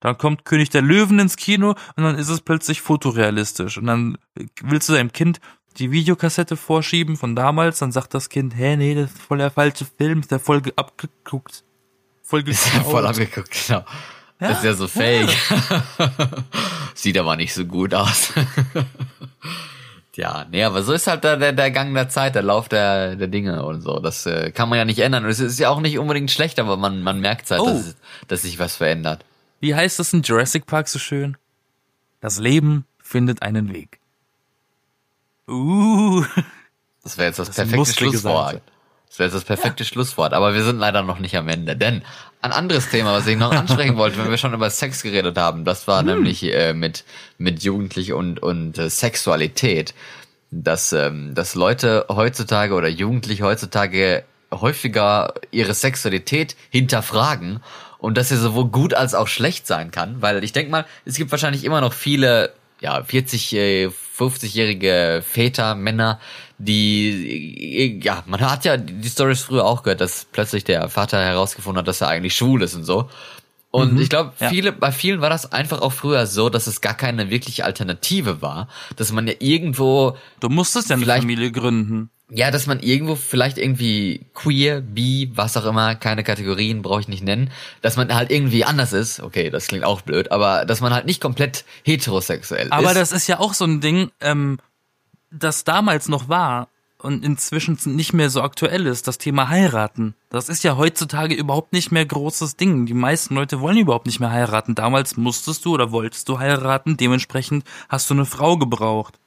Dann kommt König der Löwen ins Kino und dann ist es plötzlich fotorealistisch. Und dann willst du deinem Kind die Videokassette vorschieben von damals, dann sagt das Kind, hä, nee, das ist voll der falsche Film, ist der voll ge- abgegucckt. Voll Ist ja voll geklaut. angeguckt, genau. das ist ja so fake. Sieht aber nicht so gut aus. ja, nee, aber so ist halt der, der, der Gang der Zeit, der Lauf der, der Dinge und so. Das äh, kann man ja nicht ändern. Und es ist ja auch nicht unbedingt schlecht, aber man, man merkt halt, Oh. dass, dass sich was verändert. Wie heißt es in Jurassic Park so schön? Das Leben findet einen Weg. Uh. Das wäre jetzt das, Das perfekte Schlusswort. Das wäre jetzt das perfekte Schlusswort. Aber wir sind leider noch nicht am Ende. Denn ein anderes Thema, was ich noch ansprechen wollte, wenn wir schon über Sex geredet haben, das Hm. war nämlich äh, mit, mit Jugendlich und, und äh, Sexualität. Dass, ähm, dass Leute heutzutage oder Jugendliche heutzutage häufiger ihre Sexualität hinterfragen und dass sie sowohl gut als auch schlecht sein kann, weil ich denke mal, es gibt wahrscheinlich immer noch viele ja, 40, äh, 50-jährige Väter, Männer, die, äh, ja, man hat ja die Stories früher auch gehört, dass plötzlich der Vater herausgefunden hat, dass er eigentlich schwul ist und so. Und ich glaube, ja. viele, bei vielen war das einfach auch früher so, dass es gar keine wirkliche Alternative war, dass man ja irgendwo Du musstest ja eine Familie gründen. Ja, dass man irgendwo vielleicht irgendwie queer, bi, was auch immer, keine Kategorien brauche ich nicht nennen, dass man halt irgendwie anders ist. Okay, das klingt auch blöd, aber dass man halt nicht komplett heterosexuell Aber ist. das ist ja auch so ein Ding, ähm, das damals noch war und inzwischen nicht mehr so aktuell ist, das Thema heiraten. Das ist ja heutzutage überhaupt nicht mehr großes Ding. Die meisten Leute wollen überhaupt nicht mehr heiraten. Damals musstest du oder wolltest du heiraten, dementsprechend hast du eine Frau gebraucht.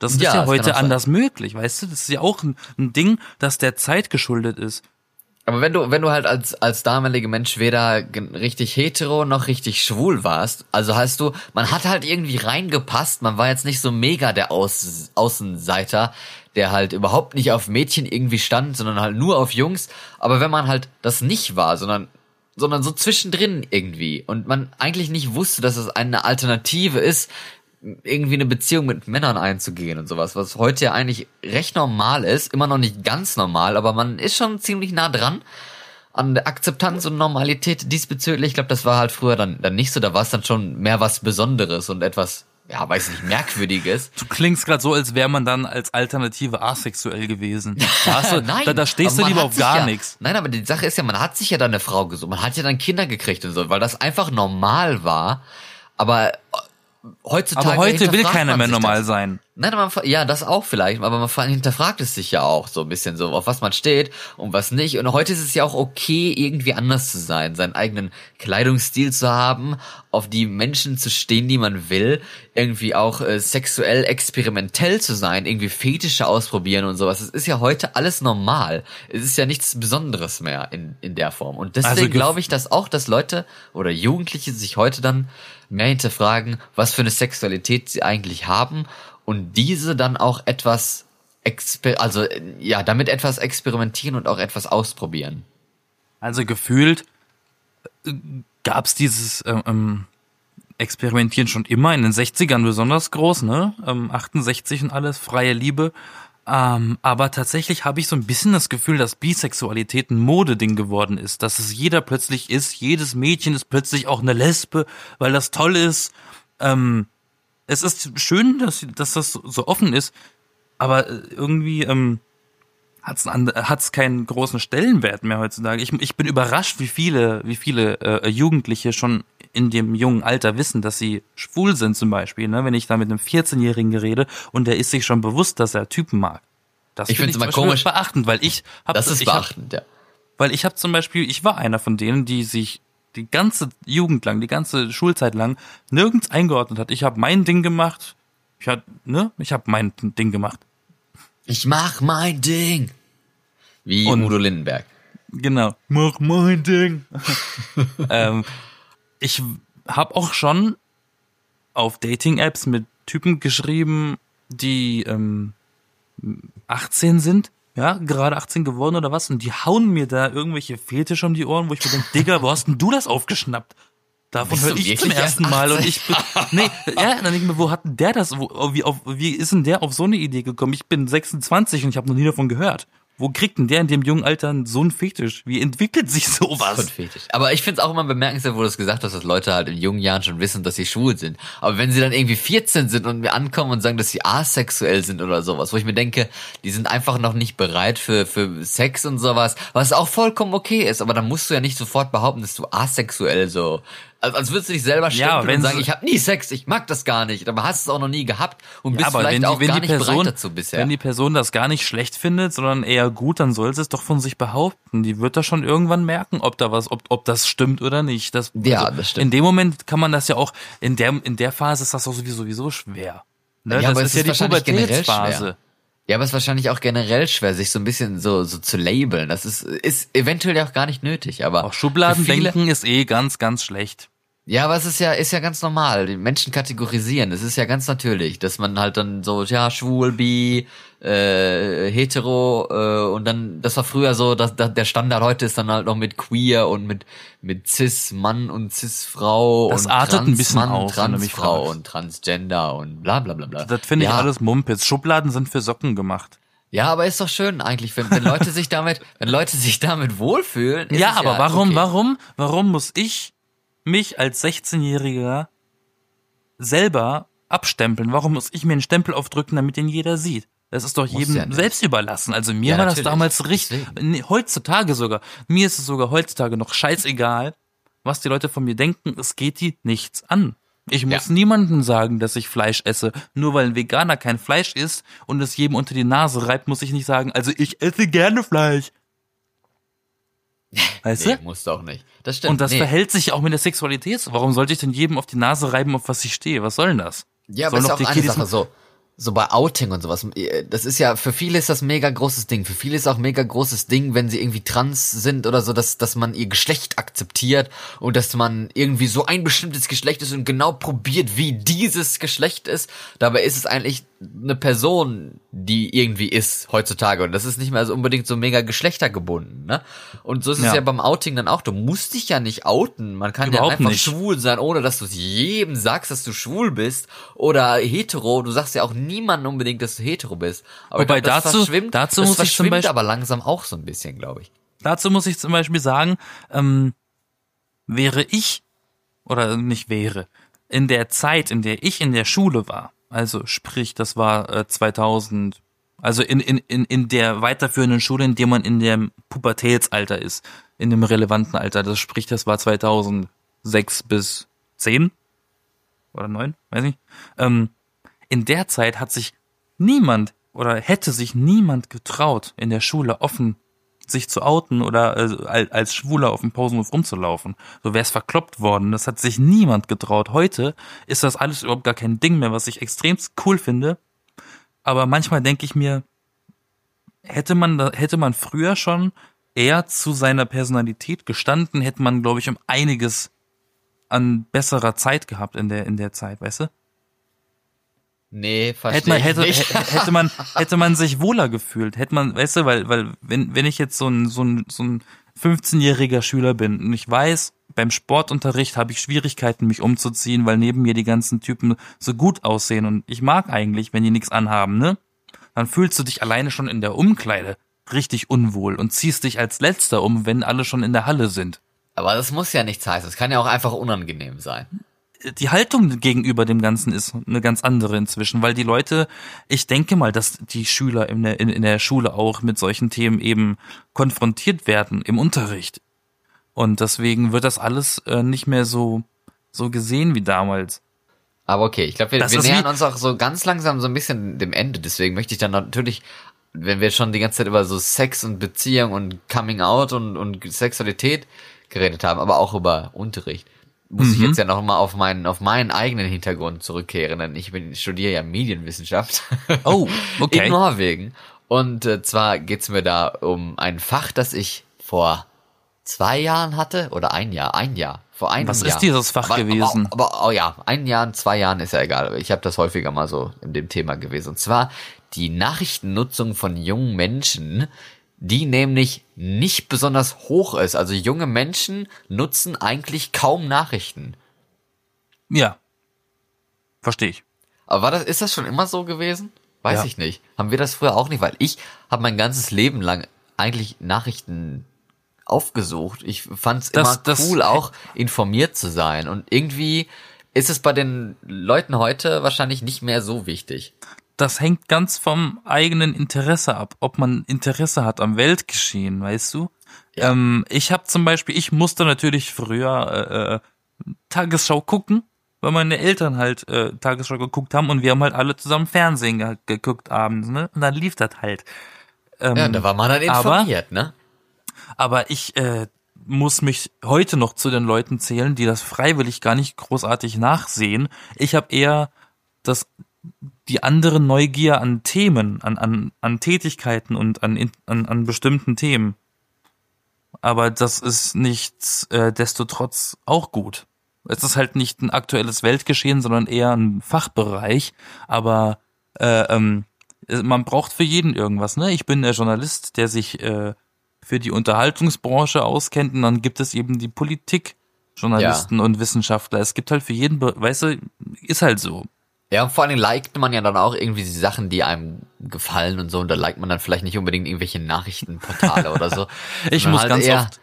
Das ist Ja, ja heute auch sein. anders möglich, weißt du? Das ist ja auch ein, ein Ding, das der Zeit geschuldet ist. Aber wenn du, wenn du halt als, als damaliger Mensch weder richtig hetero noch richtig schwul warst, also hast du, man hat halt irgendwie reingepasst, man war jetzt nicht so mega der Aus, Außenseiter, der halt überhaupt nicht auf Mädchen irgendwie stand, sondern halt nur auf Jungs. Aber wenn man halt das nicht war, sondern, sondern so zwischendrin irgendwie und man eigentlich nicht wusste, dass es eine Alternative ist, irgendwie eine Beziehung mit Männern einzugehen und sowas, was heute ja eigentlich recht normal ist, immer noch nicht ganz normal, aber man ist schon ziemlich nah dran an der Akzeptanz und Normalität diesbezüglich. Ich glaube, das war halt früher dann, dann nicht so, da war es dann schon mehr was Besonderes und etwas, ja, weiß nicht, Merkwürdiges. Du klingst gerade so, als wäre man dann als Alternative asexuell gewesen. Da, du, Nein, da, da stehst du lieber auf gar ja, nichts. Nein, aber die Sache ist ja, man hat sich ja dann eine Frau gesucht, man hat ja dann Kinder gekriegt und so, weil das einfach normal war. Aber heutzutage Aber heute will keiner mehr normal das. sein. Nein, man, ja, das auch vielleicht, aber man hinterfragt es sich ja auch so ein bisschen so, auf was man steht und was nicht. Und heute ist es ja auch okay, irgendwie anders zu sein, seinen eigenen Kleidungsstil zu haben, auf die Menschen zu stehen, die man will, irgendwie auch äh, sexuell experimentell zu sein, irgendwie Fetische ausprobieren und sowas. Es ist ja heute alles normal. Es ist ja nichts Besonderes mehr in, in der Form. Und Also deswegen gef- glaube ich, dass auch, dass Leute oder Jugendliche sich heute dann mehr hinterfragen, was für eine Sexualität sie eigentlich haben und diese dann auch etwas also ja, damit etwas experimentieren und auch etwas ausprobieren. Also gefühlt äh, gab's dieses ähm, ähm, Experimentieren schon immer in den 60ern besonders groß, ne? Ähm, 68 und alles, freie Liebe. Ähm, aber tatsächlich habe ich so ein bisschen das Gefühl, dass Bisexualität ein Modeding geworden ist. Dass es jeder plötzlich ist, jedes Mädchen ist plötzlich auch eine Lesbe, weil das toll ist. Ähm, es ist schön, dass, dass das so offen ist, aber äh, irgendwie ähm, an- hat's keinen großen Stellenwert mehr heutzutage. Ich, ich bin überrascht, wie viele, wie viele äh, Jugendliche schon in dem jungen Alter wissen, dass sie schwul sind zum Beispiel. Ne? Wenn ich da mit einem 14-Jährigen rede und der ist sich schon bewusst, dass er Typen mag. Das Ich finde zum Beispiel komisch. beachtend, weil ich hab, Das ist ich hab, beachtend, ja. weil ich habe zum Beispiel, ich war einer von denen, die sich die ganze Jugend lang, die ganze Schulzeit lang nirgends eingeordnet hat. Ich habe mein Ding gemacht. Ich hab, ne, ich habe mein Ding gemacht. Ich mach mein Ding. Wie Und- Udo Lindenberg. Genau. Mach mein Ding. ähm, ich habe auch schon auf Dating-Apps mit Typen geschrieben, die ähm, 18 sind, ja, gerade 18 geworden oder was, und die hauen mir da irgendwelche Fetische um die Ohren, wo ich mir denke, Digga, wo hast denn du das aufgeschnappt? Davon höre ich zum ersten erst Mal und 18? ich bin, nee, ja, dann denke ich mir, wo hat denn der das, wo, wie, auf, wie ist denn der auf so eine Idee gekommen? Ich bin 26 und ich habe noch nie davon gehört. Wo kriegt denn der in dem jungen Alter so einen Fetisch? Wie entwickelt sich sowas? Fetisch. Aber ich find's auch immer bemerkenswert, wo du es gesagt hast, dass Leute halt in jungen Jahren schon wissen, dass sie schwul sind. Aber wenn sie dann irgendwie 14 sind und mir ankommen und sagen, dass sie asexuell sind oder sowas, wo ich mir denke, die sind einfach noch nicht bereit für, für Sex und sowas, was auch vollkommen okay ist. Aber dann musst du ja nicht sofort behaupten, dass du asexuell so, als, als würdest du dich selber Ja, stempeln wenn und sagen, ich habe nie Sex, ich mag das gar nicht, aber hast es auch noch nie gehabt und bist Ja, aber vielleicht wenn die, auch wenn gar die nicht Person, bereit dazu bisher. wenn die Person das gar nicht schlecht findet, sondern eher gut, dann soll sie es doch von sich behaupten. Die wird da schon irgendwann merken, ob da was, ob, ob das stimmt oder nicht. Das, also Ja, das stimmt. In dem Moment kann man das ja auch, in der, in der Phase ist das auch sowieso, sowieso schwer. Ne? Ja, das aber ist es ja ist die Pubertätsphase. Ja, aber es ist wahrscheinlich auch generell schwer, sich so ein bisschen so, so zu labeln. Das ist, ist eventuell ja auch gar nicht nötig, aber. Auch Schubladendenken ist eh ganz, ganz schlecht. Ja, aber es ist ja, ist ja ganz normal. Die Menschen kategorisieren. Es ist ja ganz natürlich, dass man halt dann so, ja, schwul, bi, äh, hetero, äh, und dann, das war früher so, dass, dass der Standard heute ist dann halt noch mit queer und mit, mit cis Mann und cis Frau Das und artet ein trans bisschen Mann, du trans Frau und transgender und bla, bla, bla, bla. Das finde ich ja. alles Mumpitz. Schubladen sind für Socken gemacht. Ja, aber ist doch schön eigentlich, wenn, wenn Leute sich damit, wenn Leute sich damit wohlfühlen. Ja, aber warum, okay. warum, warum muss ich mich als 16-Jähriger selber abstempeln? Warum muss ich mir einen Stempel aufdrücken, damit den jeder sieht? Das ist doch jedem ja selbst überlassen. Also mir Ja, war das natürlich. damals richtig, nee, heutzutage sogar, mir ist es sogar heutzutage noch scheißegal, was die Leute von mir denken, es geht die nichts an. Ich muss Ja. niemandem sagen, dass ich Fleisch esse. Nur weil ein Veganer kein Fleisch isst und es jedem unter die Nase reibt, muss ich nicht sagen, also ich esse gerne Fleisch. Weißt Nee, du? musst du auch nicht. Das stimmt. Und das nee. verhält sich auch mit der Sexualität. so. Warum sollte ich denn jedem auf die Nase reiben, auf was ich stehe? Was soll denn das? Ja, aber Sollen ist auch die eine Sache so. So bei Outing und sowas, das ist ja, für viele ist das mega großes Ding. Für viele ist auch mega großes Ding, wenn sie irgendwie trans sind oder so, dass, dass man ihr Geschlecht akzeptiert und dass man irgendwie so ein bestimmtes Geschlecht ist und genau probiert, wie dieses Geschlecht ist. Dabei ist es eigentlich eine Person, die irgendwie ist heutzutage und das ist nicht mehr so unbedingt so mega geschlechtergebunden, ne? Und so ist ja. es ja beim Outing dann auch. Du musst dich ja nicht outen. Man kann Überhaupt ja einfach nicht. schwul sein, ohne dass du es jedem sagst, dass du schwul bist oder hetero. Du sagst ja auch niemandem unbedingt, dass du hetero bist. Aber Wobei glaub, dazu, dazu muss ich zum Beispiel, aber langsam auch so ein bisschen, glaube ich. Dazu muss ich zum Beispiel sagen, ähm, wäre ich oder nicht wäre in der Zeit, in der ich in der Schule war also sprich, das war äh, 2000, also in, in, in, in der weiterführenden Schule, in der man in dem Pubertätsalter ist, in dem relevanten Alter. Das sprich, das war 2006 bis 10 oder 9, weiß nicht. Ähm, in der Zeit hat sich niemand oder hätte sich niemand getraut, in der Schule offen sich zu outen oder äh, als Schwuler auf dem Pausenhof rumzulaufen. So wäre es verkloppt worden. Das hat sich niemand getraut. Heute ist das alles überhaupt gar kein Ding mehr, was ich extrem cool finde. Aber manchmal denke ich mir, hätte man, hätte man früher schon eher zu seiner Personalität gestanden, hätte man, glaube ich, um einiges an besserer Zeit gehabt in der, in der Zeit, weißt du? Nee, verstehe hätte man, hätte, nicht. hätte man hätte man sich wohler gefühlt, hätte man, weißt du, weil weil wenn wenn ich jetzt so ein so ein so ein 15-jähriger Schüler bin und ich weiß, beim Sportunterricht habe ich Schwierigkeiten mich umzuziehen, weil neben mir die ganzen Typen so gut aussehen und ich mag eigentlich, wenn die nichts anhaben, ne? Dann fühlst du dich alleine schon in der Umkleide richtig unwohl und ziehst dich als letzter um, wenn alle schon in der Halle sind. Aber das muss ja nichts heißen, es kann ja auch einfach unangenehm sein die Haltung gegenüber dem Ganzen ist eine ganz andere inzwischen, weil die Leute, ich denke mal, dass die Schüler in der, in, in der Schule auch mit solchen Themen eben konfrontiert werden im Unterricht. Und deswegen wird das alles äh, nicht mehr so, so gesehen wie damals. Aber okay, ich glaube, wir, wir nähern uns auch so ganz langsam so ein bisschen dem Ende. Deswegen möchte ich dann natürlich, wenn wir schon die ganze Zeit über so Sex und Beziehung und Coming Out und, und Sexualität geredet haben, aber auch über Unterricht muss mhm. ich jetzt ja noch mal auf meinen auf meinen eigenen Hintergrund zurückkehren, denn ich bin studiere ja Medienwissenschaft. Oh, okay. In Norwegen und äh, zwar geht's mir da um ein Fach, das ich vor zwei Jahren hatte oder ein Jahr, ein Jahr, vor einem Was Jahr. Was ist dieses Fach aber, gewesen? Aber, aber, oh ja, ein Jahr, zwei Jahren ist ja egal. Ich habe das häufiger mal so in dem Thema gewesen. Und zwar die Nachrichtennutzung von jungen Menschen die nämlich nicht besonders hoch ist. Also junge Menschen nutzen eigentlich kaum Nachrichten. Ja. Verstehe ich. Aber war das, ist das schon immer so gewesen? Weiß ja. ich nicht. Haben wir das früher auch nicht? Weil ich habe mein ganzes Leben lang eigentlich Nachrichten aufgesucht. Ich fand es immer das, cool, auch informiert zu sein. Und irgendwie ist es bei den Leuten heute wahrscheinlich nicht mehr so wichtig das hängt ganz vom eigenen Interesse ab, ob man Interesse hat am Weltgeschehen, weißt du? Ja. Ähm, ich habe zum Beispiel, ich musste natürlich früher äh, äh, Tagesschau gucken, weil meine Eltern halt äh, Tagesschau geguckt haben und wir haben halt alle zusammen Fernsehen ge geguckt abends, ne? Und dann lief das halt. Ähm, ja, da war man dann informiert, aber, ne? Aber ich äh, muss mich heute noch zu den Leuten zählen, die das freiwillig gar nicht großartig nachsehen. Ich habe eher das die andere Neugier an Themen, an, an, an Tätigkeiten und an, an, an bestimmten Themen. Aber das ist nichts äh, desto trotz auch gut. Es ist halt nicht ein aktuelles Weltgeschehen, sondern eher ein Fachbereich. Aber äh, ähm, man braucht für jeden irgendwas. Ne? Ich bin der Journalist, der sich äh, für die Unterhaltungsbranche auskennt und dann gibt es eben die Politikjournalisten ja. und Wissenschaftler. Es gibt halt für jeden, weißt du, ist halt so. Ja, und vor allen Dingen liked man ja dann auch irgendwie die Sachen, die einem gefallen und so, und da liked man dann vielleicht nicht unbedingt irgendwelche Nachrichtenportale oder so. ich muss halt ganz eher, oft.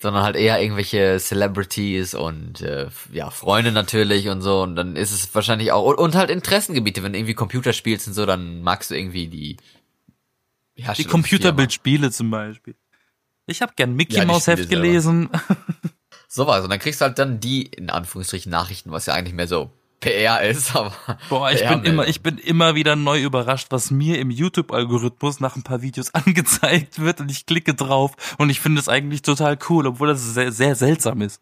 Sondern halt eher irgendwelche Celebrities und äh, ja, Freunde natürlich und so. Und dann ist es wahrscheinlich auch. Und, und halt Interessengebiete, wenn du irgendwie Computer spielst und so, dann magst du irgendwie die. Ja, die Computerbildspiele zum Beispiel. Ich habe gern Mickey ja, Mouse Heft gelesen. Sowas. Und dann kriegst du halt dann die, in Anführungsstrichen, Nachrichten, was ja eigentlich mehr so PR ist, aber. Boah, ich bin immer, ich bin immer wieder neu überrascht, was mir im YouTube-Algorithmus nach ein paar Videos angezeigt wird und ich klicke drauf und ich finde es eigentlich total cool, obwohl das sehr, sehr seltsam ist.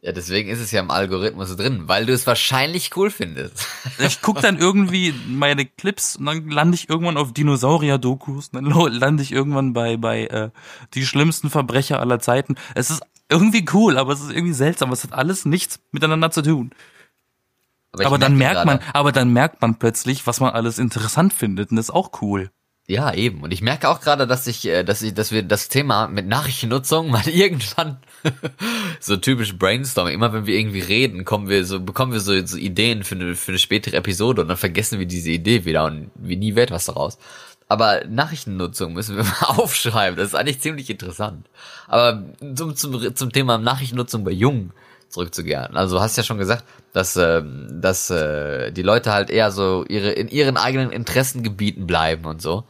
Ja, deswegen ist es ja im Algorithmus drin, weil du es wahrscheinlich cool findest. Ich guck dann irgendwie meine Clips und dann lande ich irgendwann auf Dinosaurier-Dokus, dann lande ich irgendwann bei bei äh, die schlimmsten Verbrecher aller Zeiten. Es ist irgendwie cool, aber es ist irgendwie seltsam. Es hat alles nichts miteinander zu tun. Aber, aber dann merkt man, aber dann merkt man plötzlich, was man alles interessant findet und das ist auch cool. Ja, eben. Und ich merke auch gerade, dass ich, äh, dass ich, dass wir das Thema mit Nachrichtennutzung mal irgendwann so typisch Brainstorming. Immer wenn wir irgendwie reden, kommen wir so, bekommen wir so, so Ideen für eine, für eine spätere Episode und dann vergessen wir diese Idee wieder und wie nie wird was daraus. Aber Nachrichtennutzung müssen wir mal aufschreiben. Das ist eigentlich ziemlich interessant. Aber zum, zum, zum Thema Nachrichtennutzung bei Jungen zurückzukehren. Also du hast ja schon gesagt, dass, äh, dass äh, die Leute halt eher so ihre in ihren eigenen Interessengebieten bleiben und so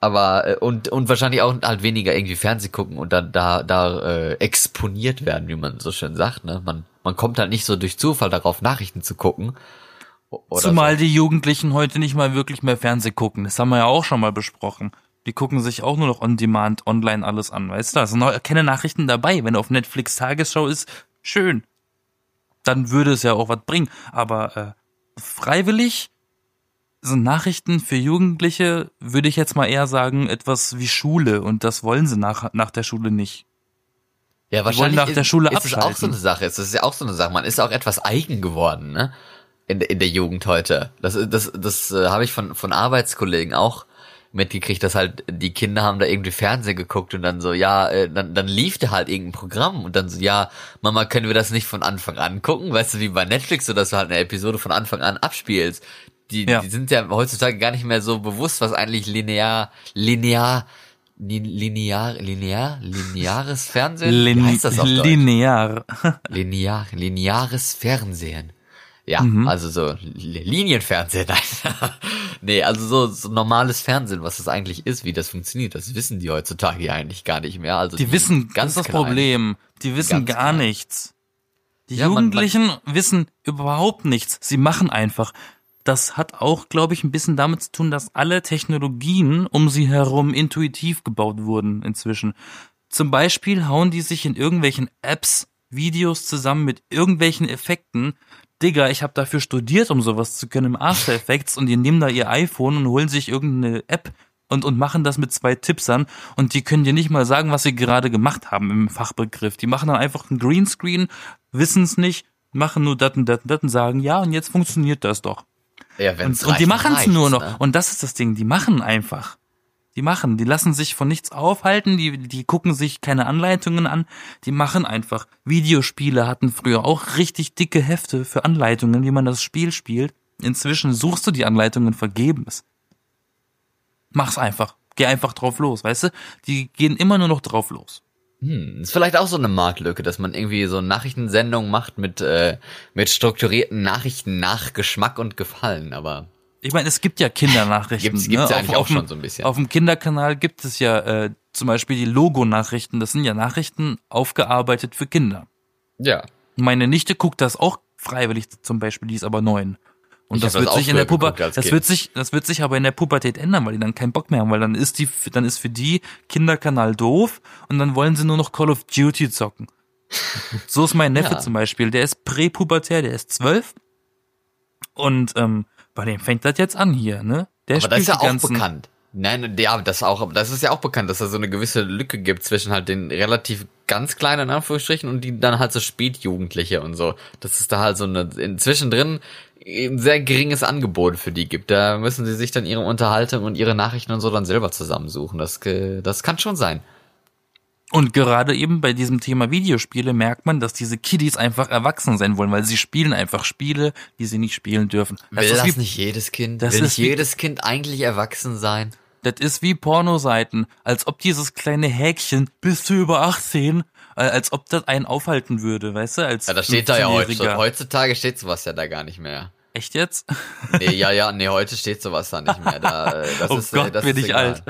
aber äh, und und wahrscheinlich auch halt weniger irgendwie Fernseh gucken und dann da da äh, exponiert werden, wie man so schön sagt, ne? Man man kommt halt nicht so durch Zufall darauf Nachrichten zu gucken. Zumal so. die Jugendlichen heute nicht mal wirklich mehr Fernseh gucken. Das haben wir ja auch schon mal besprochen. Die gucken sich auch nur noch on demand online alles an, weißt du? Da sind noch keine Nachrichten dabei. Wenn auf Netflix Tagesschau ist, schön. Dann würde es ja auch was bringen. Aber äh, freiwillig sind Nachrichten für Jugendliche, würde ich jetzt mal eher sagen, etwas wie Schule und das wollen sie nach, nach der Schule nicht. Ja, wahrscheinlich nach der Schule ist, ist es auch so eine Sache. Es ist ja auch so eine Sache. Man ist auch etwas eigen geworden, ne? In, in der Jugend heute. Das, das, das, das äh, habe ich von, von Arbeitskollegen auch mitgekriegt, dass halt die Kinder haben da irgendwie Fernsehen geguckt und dann so, ja, äh, dann, dann lief da halt irgendein Programm und dann so, ja, Mama, können wir das nicht von Anfang an gucken? Weißt du, wie bei Netflix, so dass du halt eine Episode von Anfang an abspielst die, ja. die sind ja heutzutage gar nicht mehr so bewusst, was eigentlich linear, linear, linear, linear, lineares Fernsehen? Lin Wie heißt das auf Deutsch? Linear. linear, lineares Fernsehen. Ja, mhm. also so Linienfernsehen. nee, also so, so normales Fernsehen, was das eigentlich ist, wie das funktioniert, das wissen die heutzutage ja eigentlich gar nicht mehr. Also die, die wissen, ganz das das Problem. Die wissen gar klein. nichts. Die ja, Jugendlichen man, man, wissen überhaupt nichts. Sie machen einfach das hat auch, glaube ich, ein bisschen damit zu tun, dass alle Technologien um sie herum intuitiv gebaut wurden inzwischen. Zum Beispiel hauen die sich in irgendwelchen Apps Videos zusammen mit irgendwelchen Effekten. Digga, ich habe dafür studiert, um sowas zu können im After Effects und die nehmen da ihr iPhone und holen sich irgendeine App und, und machen das mit zwei Tipps an und die können dir nicht mal sagen, was sie gerade gemacht haben im Fachbegriff. Die machen dann einfach einen Greenscreen, wissen es nicht, machen nur dat und dat und dat und sagen, ja, und jetzt funktioniert das doch. Ja, wenn's und, und die machen es nur noch. Ne? Und das ist das Ding, die machen einfach. Die machen, die lassen sich von nichts aufhalten, die, die gucken sich keine Anleitungen an, die machen einfach. Videospiele hatten früher auch richtig dicke Hefte für Anleitungen, wie man das Spiel spielt. Inzwischen suchst du die Anleitungen vergebens. Mach's einfach. Geh einfach drauf los, weißt du? Die gehen immer nur noch drauf los. Hm, ist vielleicht auch so eine Marktlücke, dass man irgendwie so Nachrichtensendungen macht mit, äh, mit strukturierten Nachrichten nach Geschmack und Gefallen, aber. Ich meine, es gibt ja Kindernachrichten. gibt's, gibt's ne? ja eigentlich auf, auch schon so ein bisschen. Auf dem Kinderkanal gibt es ja äh, zum Beispiel die Logo-Nachrichten. Das sind ja Nachrichten aufgearbeitet für Kinder. Ja. Meine Nichte guckt das auch freiwillig zum Beispiel, die ist aber neun. Und das wird das sich in der Pubertät, das wird sich, das wird sich aber in der Pubertät ändern, weil die dann keinen Bock mehr haben, weil dann ist die, dann ist für die Kinderkanal doof und dann wollen sie nur noch Call of Duty zocken. so ist mein Neffe ja. zum Beispiel, der ist präpubertär, der ist zwölf und ähm, bei dem fängt das jetzt an hier, ne? Der aber das ist ja auch bekannt. Nein, ja, das auch, das ist ja auch bekannt, dass da so eine gewisse Lücke gibt zwischen halt den relativ ganz kleinen Anführungsstrichen und die dann halt so Spätjugendliche und so. Das ist da halt so eine inzwischen drin ein sehr geringes Angebot für die gibt. Da müssen sie sich dann ihre Unterhaltung und ihre Nachrichten und so dann selber zusammensuchen. Das, das kann schon sein. Und gerade eben bei diesem Thema Videospiele merkt man, dass diese Kiddies einfach erwachsen sein wollen, weil sie spielen einfach Spiele, die sie nicht spielen dürfen. Das Will das wie, nicht jedes Kind? Das Will nicht jedes Kind eigentlich erwachsen sein? Das ist wie Pornoseiten, als ob dieses kleine Häkchen, bist du über 18, als ob das einen aufhalten würde, weißt du? Als ja, das steht da ja heutzutage. Heutzutage steht sowas ja da gar nicht mehr. Echt jetzt? Nee, ja, ja, nee, heute steht sowas da nicht mehr. Da, äh, das oh ist, äh, Gott, das bin ist ich egal. alt.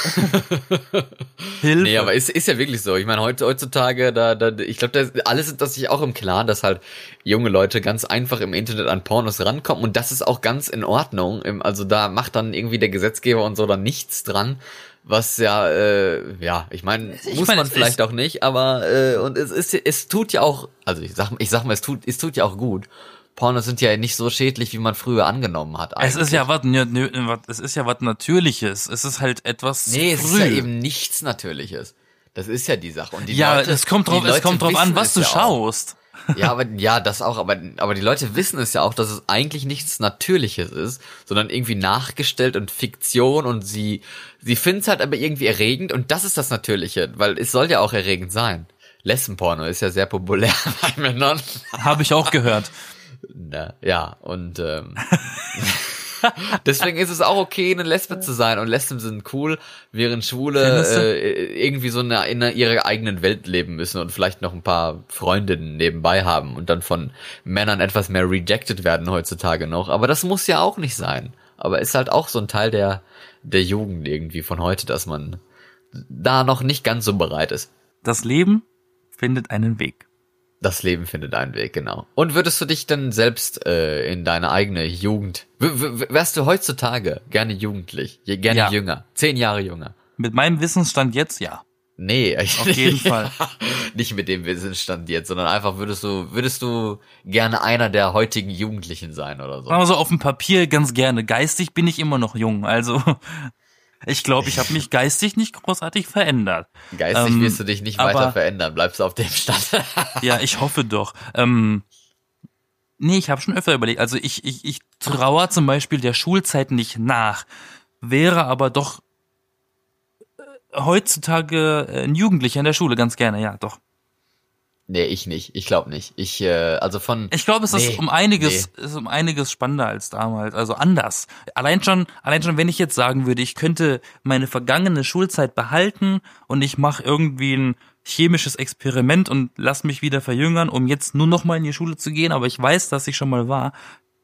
Hilfe. Nee, aber ist, ist ja wirklich so. Ich meine, heute, heutzutage, da, da, ich glaube, alles ist das sich auch im Klaren, dass halt junge Leute ganz einfach im Internet an Pornos rankommen und das ist auch ganz in Ordnung. Also da macht dann irgendwie der Gesetzgeber und so dann nichts dran. was ja, äh, ja, ich meine, muss mein, man vielleicht auch nicht, aber äh, und es ist, es tut ja auch, also ich sag, ich sag mal, es tut, es tut ja auch gut. Pornos sind ja nicht so schädlich, wie man früher angenommen hat. Es ist eigentlich. ja was, es ist ja was Natürliches. Es ist halt etwas nee, es früh. ist ja eben nichts Natürliches. Das ist ja die Sache. Und die ja, Leute, es kommt drauf, es kommt drauf an, was du ja schaust. Ja, aber ja, das auch, aber aber die Leute wissen es ja auch, dass es eigentlich nichts Natürliches ist, sondern irgendwie nachgestellt und Fiktion und sie sie finden es halt aber irgendwie erregend und das ist das Natürliche, weil es soll ja auch erregend sein. Lesbenporno ist ja sehr populär bei Männern. Habe ich auch gehört. Na, ja, und ähm, deswegen ist es auch okay, eine Lesbe zu sein und Lesben sind cool, während Schwule äh, irgendwie so eine, in ihrer eigenen Welt leben müssen und vielleicht noch ein paar Freundinnen nebenbei haben und dann von Männern etwas mehr rejected werden heutzutage noch. Aber das muss ja auch nicht sein. Aber ist halt auch so ein Teil der, der Jugend irgendwie von heute, dass man da noch nicht ganz so bereit ist. Das Leben findet einen Weg. Das Leben findet einen Weg, genau. Und würdest du dich denn selbst äh, in deine eigene Jugend, wärst du heutzutage gerne jugendlich, gerne Ja. jünger, zehn Jahre jünger? Mit meinem Wissensstand jetzt ja. Nee, Auf jeden Fall. nicht mit dem Wissensstand jetzt, sondern einfach würdest du, würdest du gerne einer der heutigen Jugendlichen sein oder so? Aber so auf dem Papier ganz gerne. Geistig bin ich immer noch jung. Also ich glaube, ich habe mich geistig nicht großartig verändert. Geistig ähm, wirst du dich nicht aber- weiter verändern, bleibst du auf dem Stand. Ja, ich hoffe doch. Ähm, nee, ich habe schon öfter überlegt. Also ich, ich, ich trauer zum Beispiel der Schulzeit nicht nach, wäre aber doch äh, heutzutage äh, ein Jugendlicher in der Schule ganz gerne, ja, doch. Nee, ich nicht. Ich glaube nicht. Ich, äh, also von. Ich glaube, es ist Nee, um einiges, ist um einiges spannender als damals, also anders. Allein schon, allein schon, wenn ich jetzt sagen würde, ich könnte meine vergangene Schulzeit behalten und ich mache irgendwie ein chemisches Experiment und lass mich wieder verjüngern, um jetzt nur noch mal in die Schule zu gehen, aber ich weiß, dass ich schon mal war,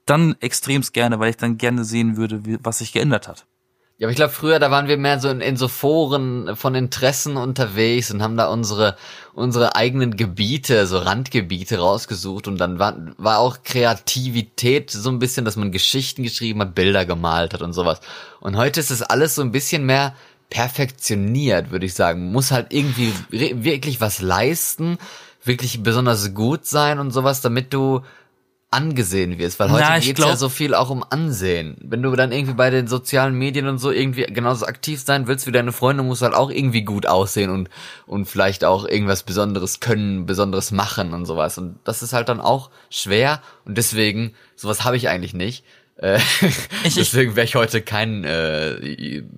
dann extremst gerne, weil ich dann gerne sehen würde, wie, was sich geändert hat. Ja, aber ich glaube, früher, da waren wir mehr so in, in so Foren von Interessen unterwegs und haben da unsere, unsere eigenen Gebiete, so Randgebiete rausgesucht und dann war, war auch Kreativität so ein bisschen, dass man Geschichten geschrieben hat, Bilder gemalt hat und sowas. Und heute ist es alles so ein bisschen mehr perfektioniert, würde ich sagen. Man muss halt irgendwie wirklich was leisten, wirklich besonders gut sein und sowas, damit du angesehen wirst, weil heute Na, ja so viel auch um Ansehen. Wenn du dann irgendwie bei den sozialen Medien und so irgendwie genauso aktiv sein willst wie deine Freunde, musst du halt auch irgendwie gut aussehen und, und vielleicht auch irgendwas Besonderes können, Besonderes machen und sowas. Und das ist halt dann auch schwer und deswegen, sowas habe ich eigentlich nicht. Äh, deswegen wäre ich heute kein äh,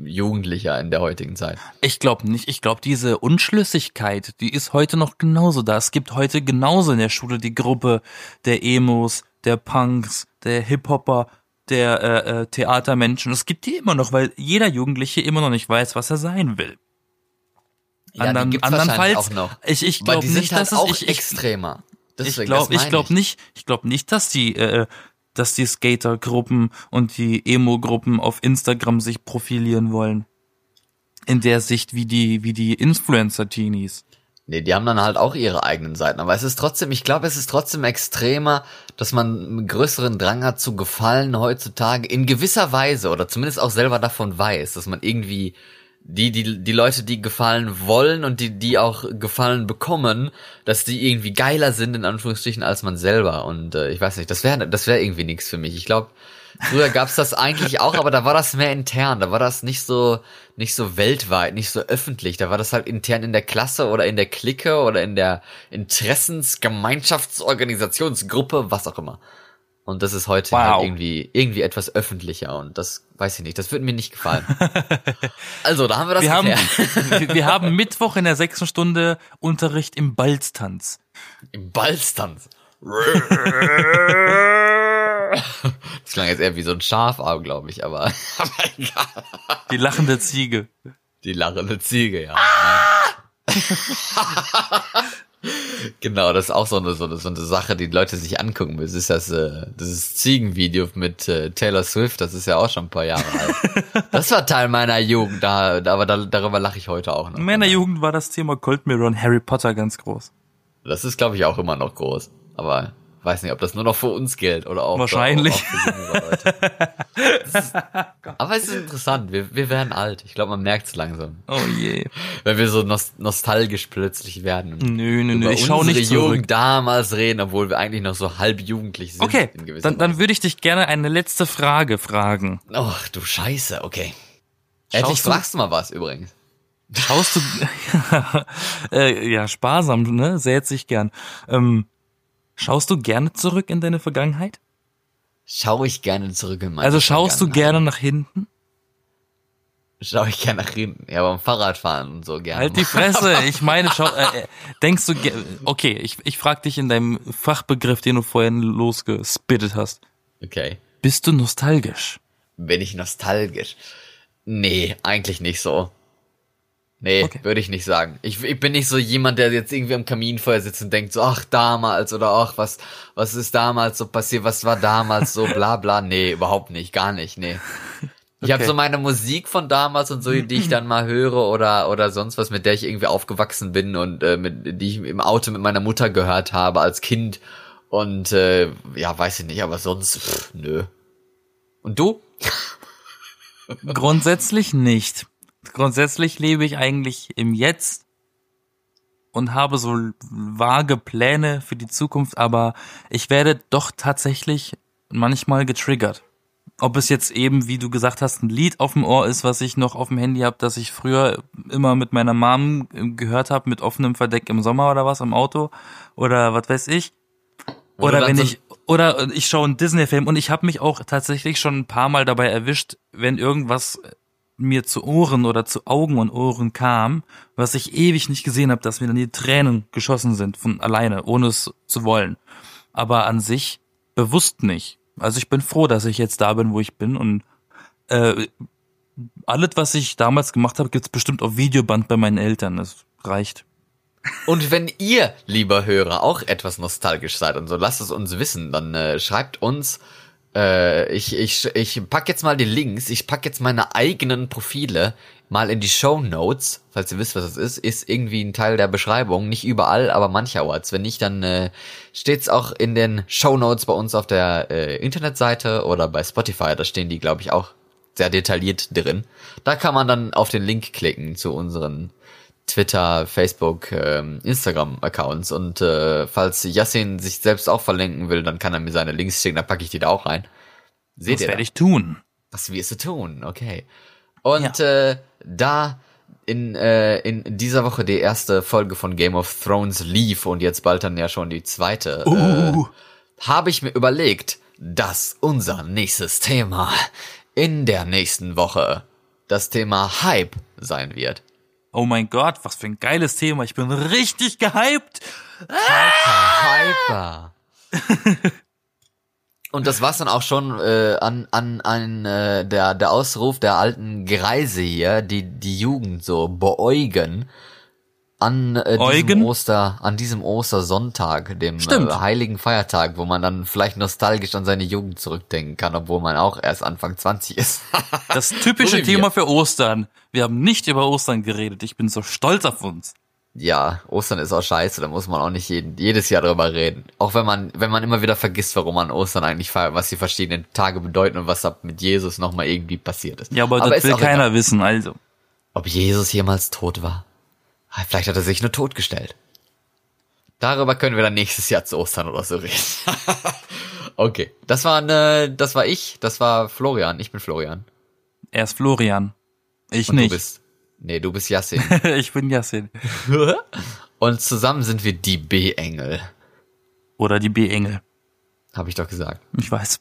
Jugendlicher in der heutigen Zeit. Ich glaube nicht. Ich glaube, diese Unschlüssigkeit, die ist heute noch genauso da. Es gibt heute genauso in der Schule die Gruppe der Emos, der Punks, der Hip-Hopper, der äh, äh, Theatermenschen. Es gibt die immer noch, weil jeder Jugendliche immer noch nicht weiß, was er sein will. Andern- die andernfalls, auch noch. ich, ich glaube nicht, halt dass es, auch ich, ich, extremer. ich Deswegen, glaube, das meine ich glaube nicht, ich glaube nicht, dass die, äh, dass die Skatergruppen und die Emo-Gruppen auf Instagram sich profilieren wollen. In der Sicht wie die, wie die Influencer-Teenies. Nee, die haben dann halt auch ihre eigenen Seiten. Aber es ist trotzdem, ich glaube, es ist trotzdem extremer, dass man einen größeren Drang hat zu gefallen heutzutage in gewisser Weise oder zumindest auch selber davon weiß, dass man irgendwie die, die, die Leute, die gefallen wollen und die, die auch gefallen bekommen, dass die irgendwie geiler sind, in Anführungsstrichen, als man selber. Und äh, ich weiß nicht, das wäre das wäre irgendwie nichts für mich. Ich glaube, früher gab's das eigentlich auch, aber da war das mehr intern. Da war das nicht so, nicht so weltweit, nicht so öffentlich. Da war das halt intern in der Klasse oder in der Clique oder in der Interessensgemeinschaftsorganisationsgruppe, was auch immer. Und das ist heute Wow. halt irgendwie, irgendwie etwas öffentlicher und das weiß ich nicht, das würde mir nicht gefallen. also, da haben wir das Wir haben, geklärt. wir haben Mittwoch in der sechsten Stunde Unterricht im Balztanz. Im Balztanz. Das klang jetzt eher wie so ein Schafarm, glaube ich, aber, aber egal. Die lachende Ziege. Die lachende Ziege, ja. genau, das ist auch so eine, so eine, so eine Sache, die Leute sich angucken müssen. Das ist das, äh, dieses Ziegenvideo mit äh, Taylor Swift, das ist ja auch schon ein paar Jahre alt. Das war Teil meiner Jugend, da, da aber da, darüber lache ich heute auch noch. In meiner Jugend war das Thema Cold Mirror und Harry Potter ganz groß. Das ist, glaube ich, auch immer noch groß. Aber weiß nicht, ob das nur noch für uns gilt oder auch Wahrscheinlich. Auch für jüngere Leute. Ist, aber es ist interessant. Wir, wir werden alt. Ich glaube, man merkt es langsam, Oh je. wenn wir so nos nostalgisch plötzlich werden. und Nö, nö, nö, ich schau unsere nicht zurück. Jugend damals reden, obwohl wir eigentlich noch so halb jugendlich sind. Okay, dann, dann würde ich dich gerne eine letzte Frage fragen. Ach du Scheiße, okay. Endlich du- fragst du mal was übrigens. Schaust du, äh, ja, sparsam, ne, sät sich gern. Ähm, schaust du gerne zurück in deine Vergangenheit? Schaue ich gerne zurück in meine Also schaust du gerne nach hinten? Schaue ich gerne nach hinten. Ja, beim Fahrradfahren und so gerne. Halt die Fresse. Ich meine, schau, äh, äh, denkst du, okay, ich, ich frag dich in deinem Fachbegriff, den du vorhin losgespittet hast. Okay. Bist du nostalgisch? Bin ich nostalgisch? Nee, eigentlich nicht so. Nee, Okay. würde ich nicht sagen. Ich, ich bin nicht so jemand, der jetzt irgendwie am Kaminfeuer sitzt und denkt so, ach, damals oder ach, was, was ist damals so passiert, was war damals so, bla bla. Nee, überhaupt nicht, gar nicht, nee. Ich habe Okay. so meine Musik von damals und so, die ich dann mal höre oder oder sonst was, mit der ich irgendwie aufgewachsen bin und äh, mit, die ich im Auto mit meiner Mutter gehört habe als Kind und äh, ja, weiß ich nicht, aber sonst pff, nö. Und du? Grundsätzlich nicht. Grundsätzlich lebe ich eigentlich im Jetzt und habe so vage Pläne für die Zukunft, aber ich werde doch tatsächlich manchmal getriggert. Ob es jetzt eben, wie du gesagt hast, ein Lied auf dem Ohr ist, was ich noch auf dem Handy habe, das ich früher immer mit meiner Mom gehört habe, mit offenem Verdeck im Sommer oder was im Auto oder was weiß ich. Oder dann wenn ich oder ich schaue einen Disney-Film und ich habe mich auch tatsächlich schon ein paar Mal dabei erwischt, wenn irgendwas mir zu Ohren oder zu Augen und Ohren kam, was ich ewig nicht gesehen habe, dass mir dann die Tränen geschossen sind von alleine, ohne es zu wollen. Aber an sich bewusst nicht. Also ich bin froh, dass ich jetzt da bin, wo ich bin und äh, alles, was ich damals gemacht habe, gibt's bestimmt auf Videoband bei meinen Eltern. Das reicht. Und wenn ihr, lieber Hörer, auch etwas nostalgisch seid und so, lasst es uns wissen, dann äh, schreibt uns. Äh, ich, ich, ich pack jetzt mal die Links, ich pack jetzt meine eigenen Profile mal in die Show Notes, falls ihr wisst, was das ist, ist irgendwie ein Teil der Beschreibung, nicht überall, aber mancherorts. Wenn nicht, dann äh, steht's auch in den Show Notes bei uns auf der äh, Internetseite oder bei Spotify, da stehen die, glaube ich, auch sehr detailliert drin. Da kann man dann auf den Link klicken zu unseren Twitter, Facebook, ähm, Instagram-Accounts und äh, falls Yassin sich selbst auch verlinken will, dann kann er mir seine Links schicken, dann packe ich die da auch rein. Seht Das ihr? werde da? ich tun. Das wirst du tun, okay. Und äh, da in, äh, in dieser Woche die erste Folge von Game of Thrones lief und jetzt bald dann ja schon die zweite, Uh. äh, habe ich mir überlegt, dass unser nächstes Thema in der nächsten Woche das Thema Hype sein wird. Oh mein Gott, was für ein geiles Thema. Ich bin richtig gehypt. Hyper. Und das war's dann auch schon äh, an an an äh, der der Ausruf der alten Greise hier, die die Jugend so beäugen an äh, diesem? Oster an diesem Ostersonntag, dem Stimmt. äh, heiligen Feiertag, wo man dann vielleicht nostalgisch an seine Jugend zurückdenken kann, obwohl man auch erst Anfang 20 ist. Das typische So. Thema für Ostern. Wir haben nicht über Ostern geredet. Ich bin so stolz auf uns. ja, Ostern ist auch scheiße, da muss man auch nicht jeden, jedes Jahr drüber reden. Auch wenn man, wenn man immer wieder vergisst, warum man Ostern eigentlich feiert, was die verschiedenen Tage bedeuten und was da mit Jesus nochmal irgendwie passiert ist. Ja, aber, das ist will keiner egal. wissen, also. Ob Jesus jemals tot war? Ah, Vielleicht hat er sich nur totgestellt. Darüber können wir dann nächstes Jahr zu Ostern oder so reden. okay, das war ne, das war ich, das war Florian, ich bin Florian. Er ist Florian. Ich Und nicht. du bist, nee, du bist Yassin. ich bin Yassin. und zusammen sind wir die B-Engel. Oder die B-Engel. Habe ich doch gesagt. Ich weiß.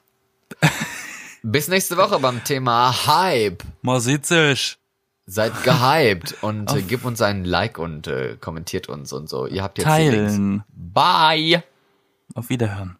Bis nächste Woche beim Thema Hype. Man sieht sich. Seid gehypt und äh, gebt uns einen Like und äh, kommentiert uns und so. Ihr habt jetzt. Teilen. Bye. Auf Wiederhören.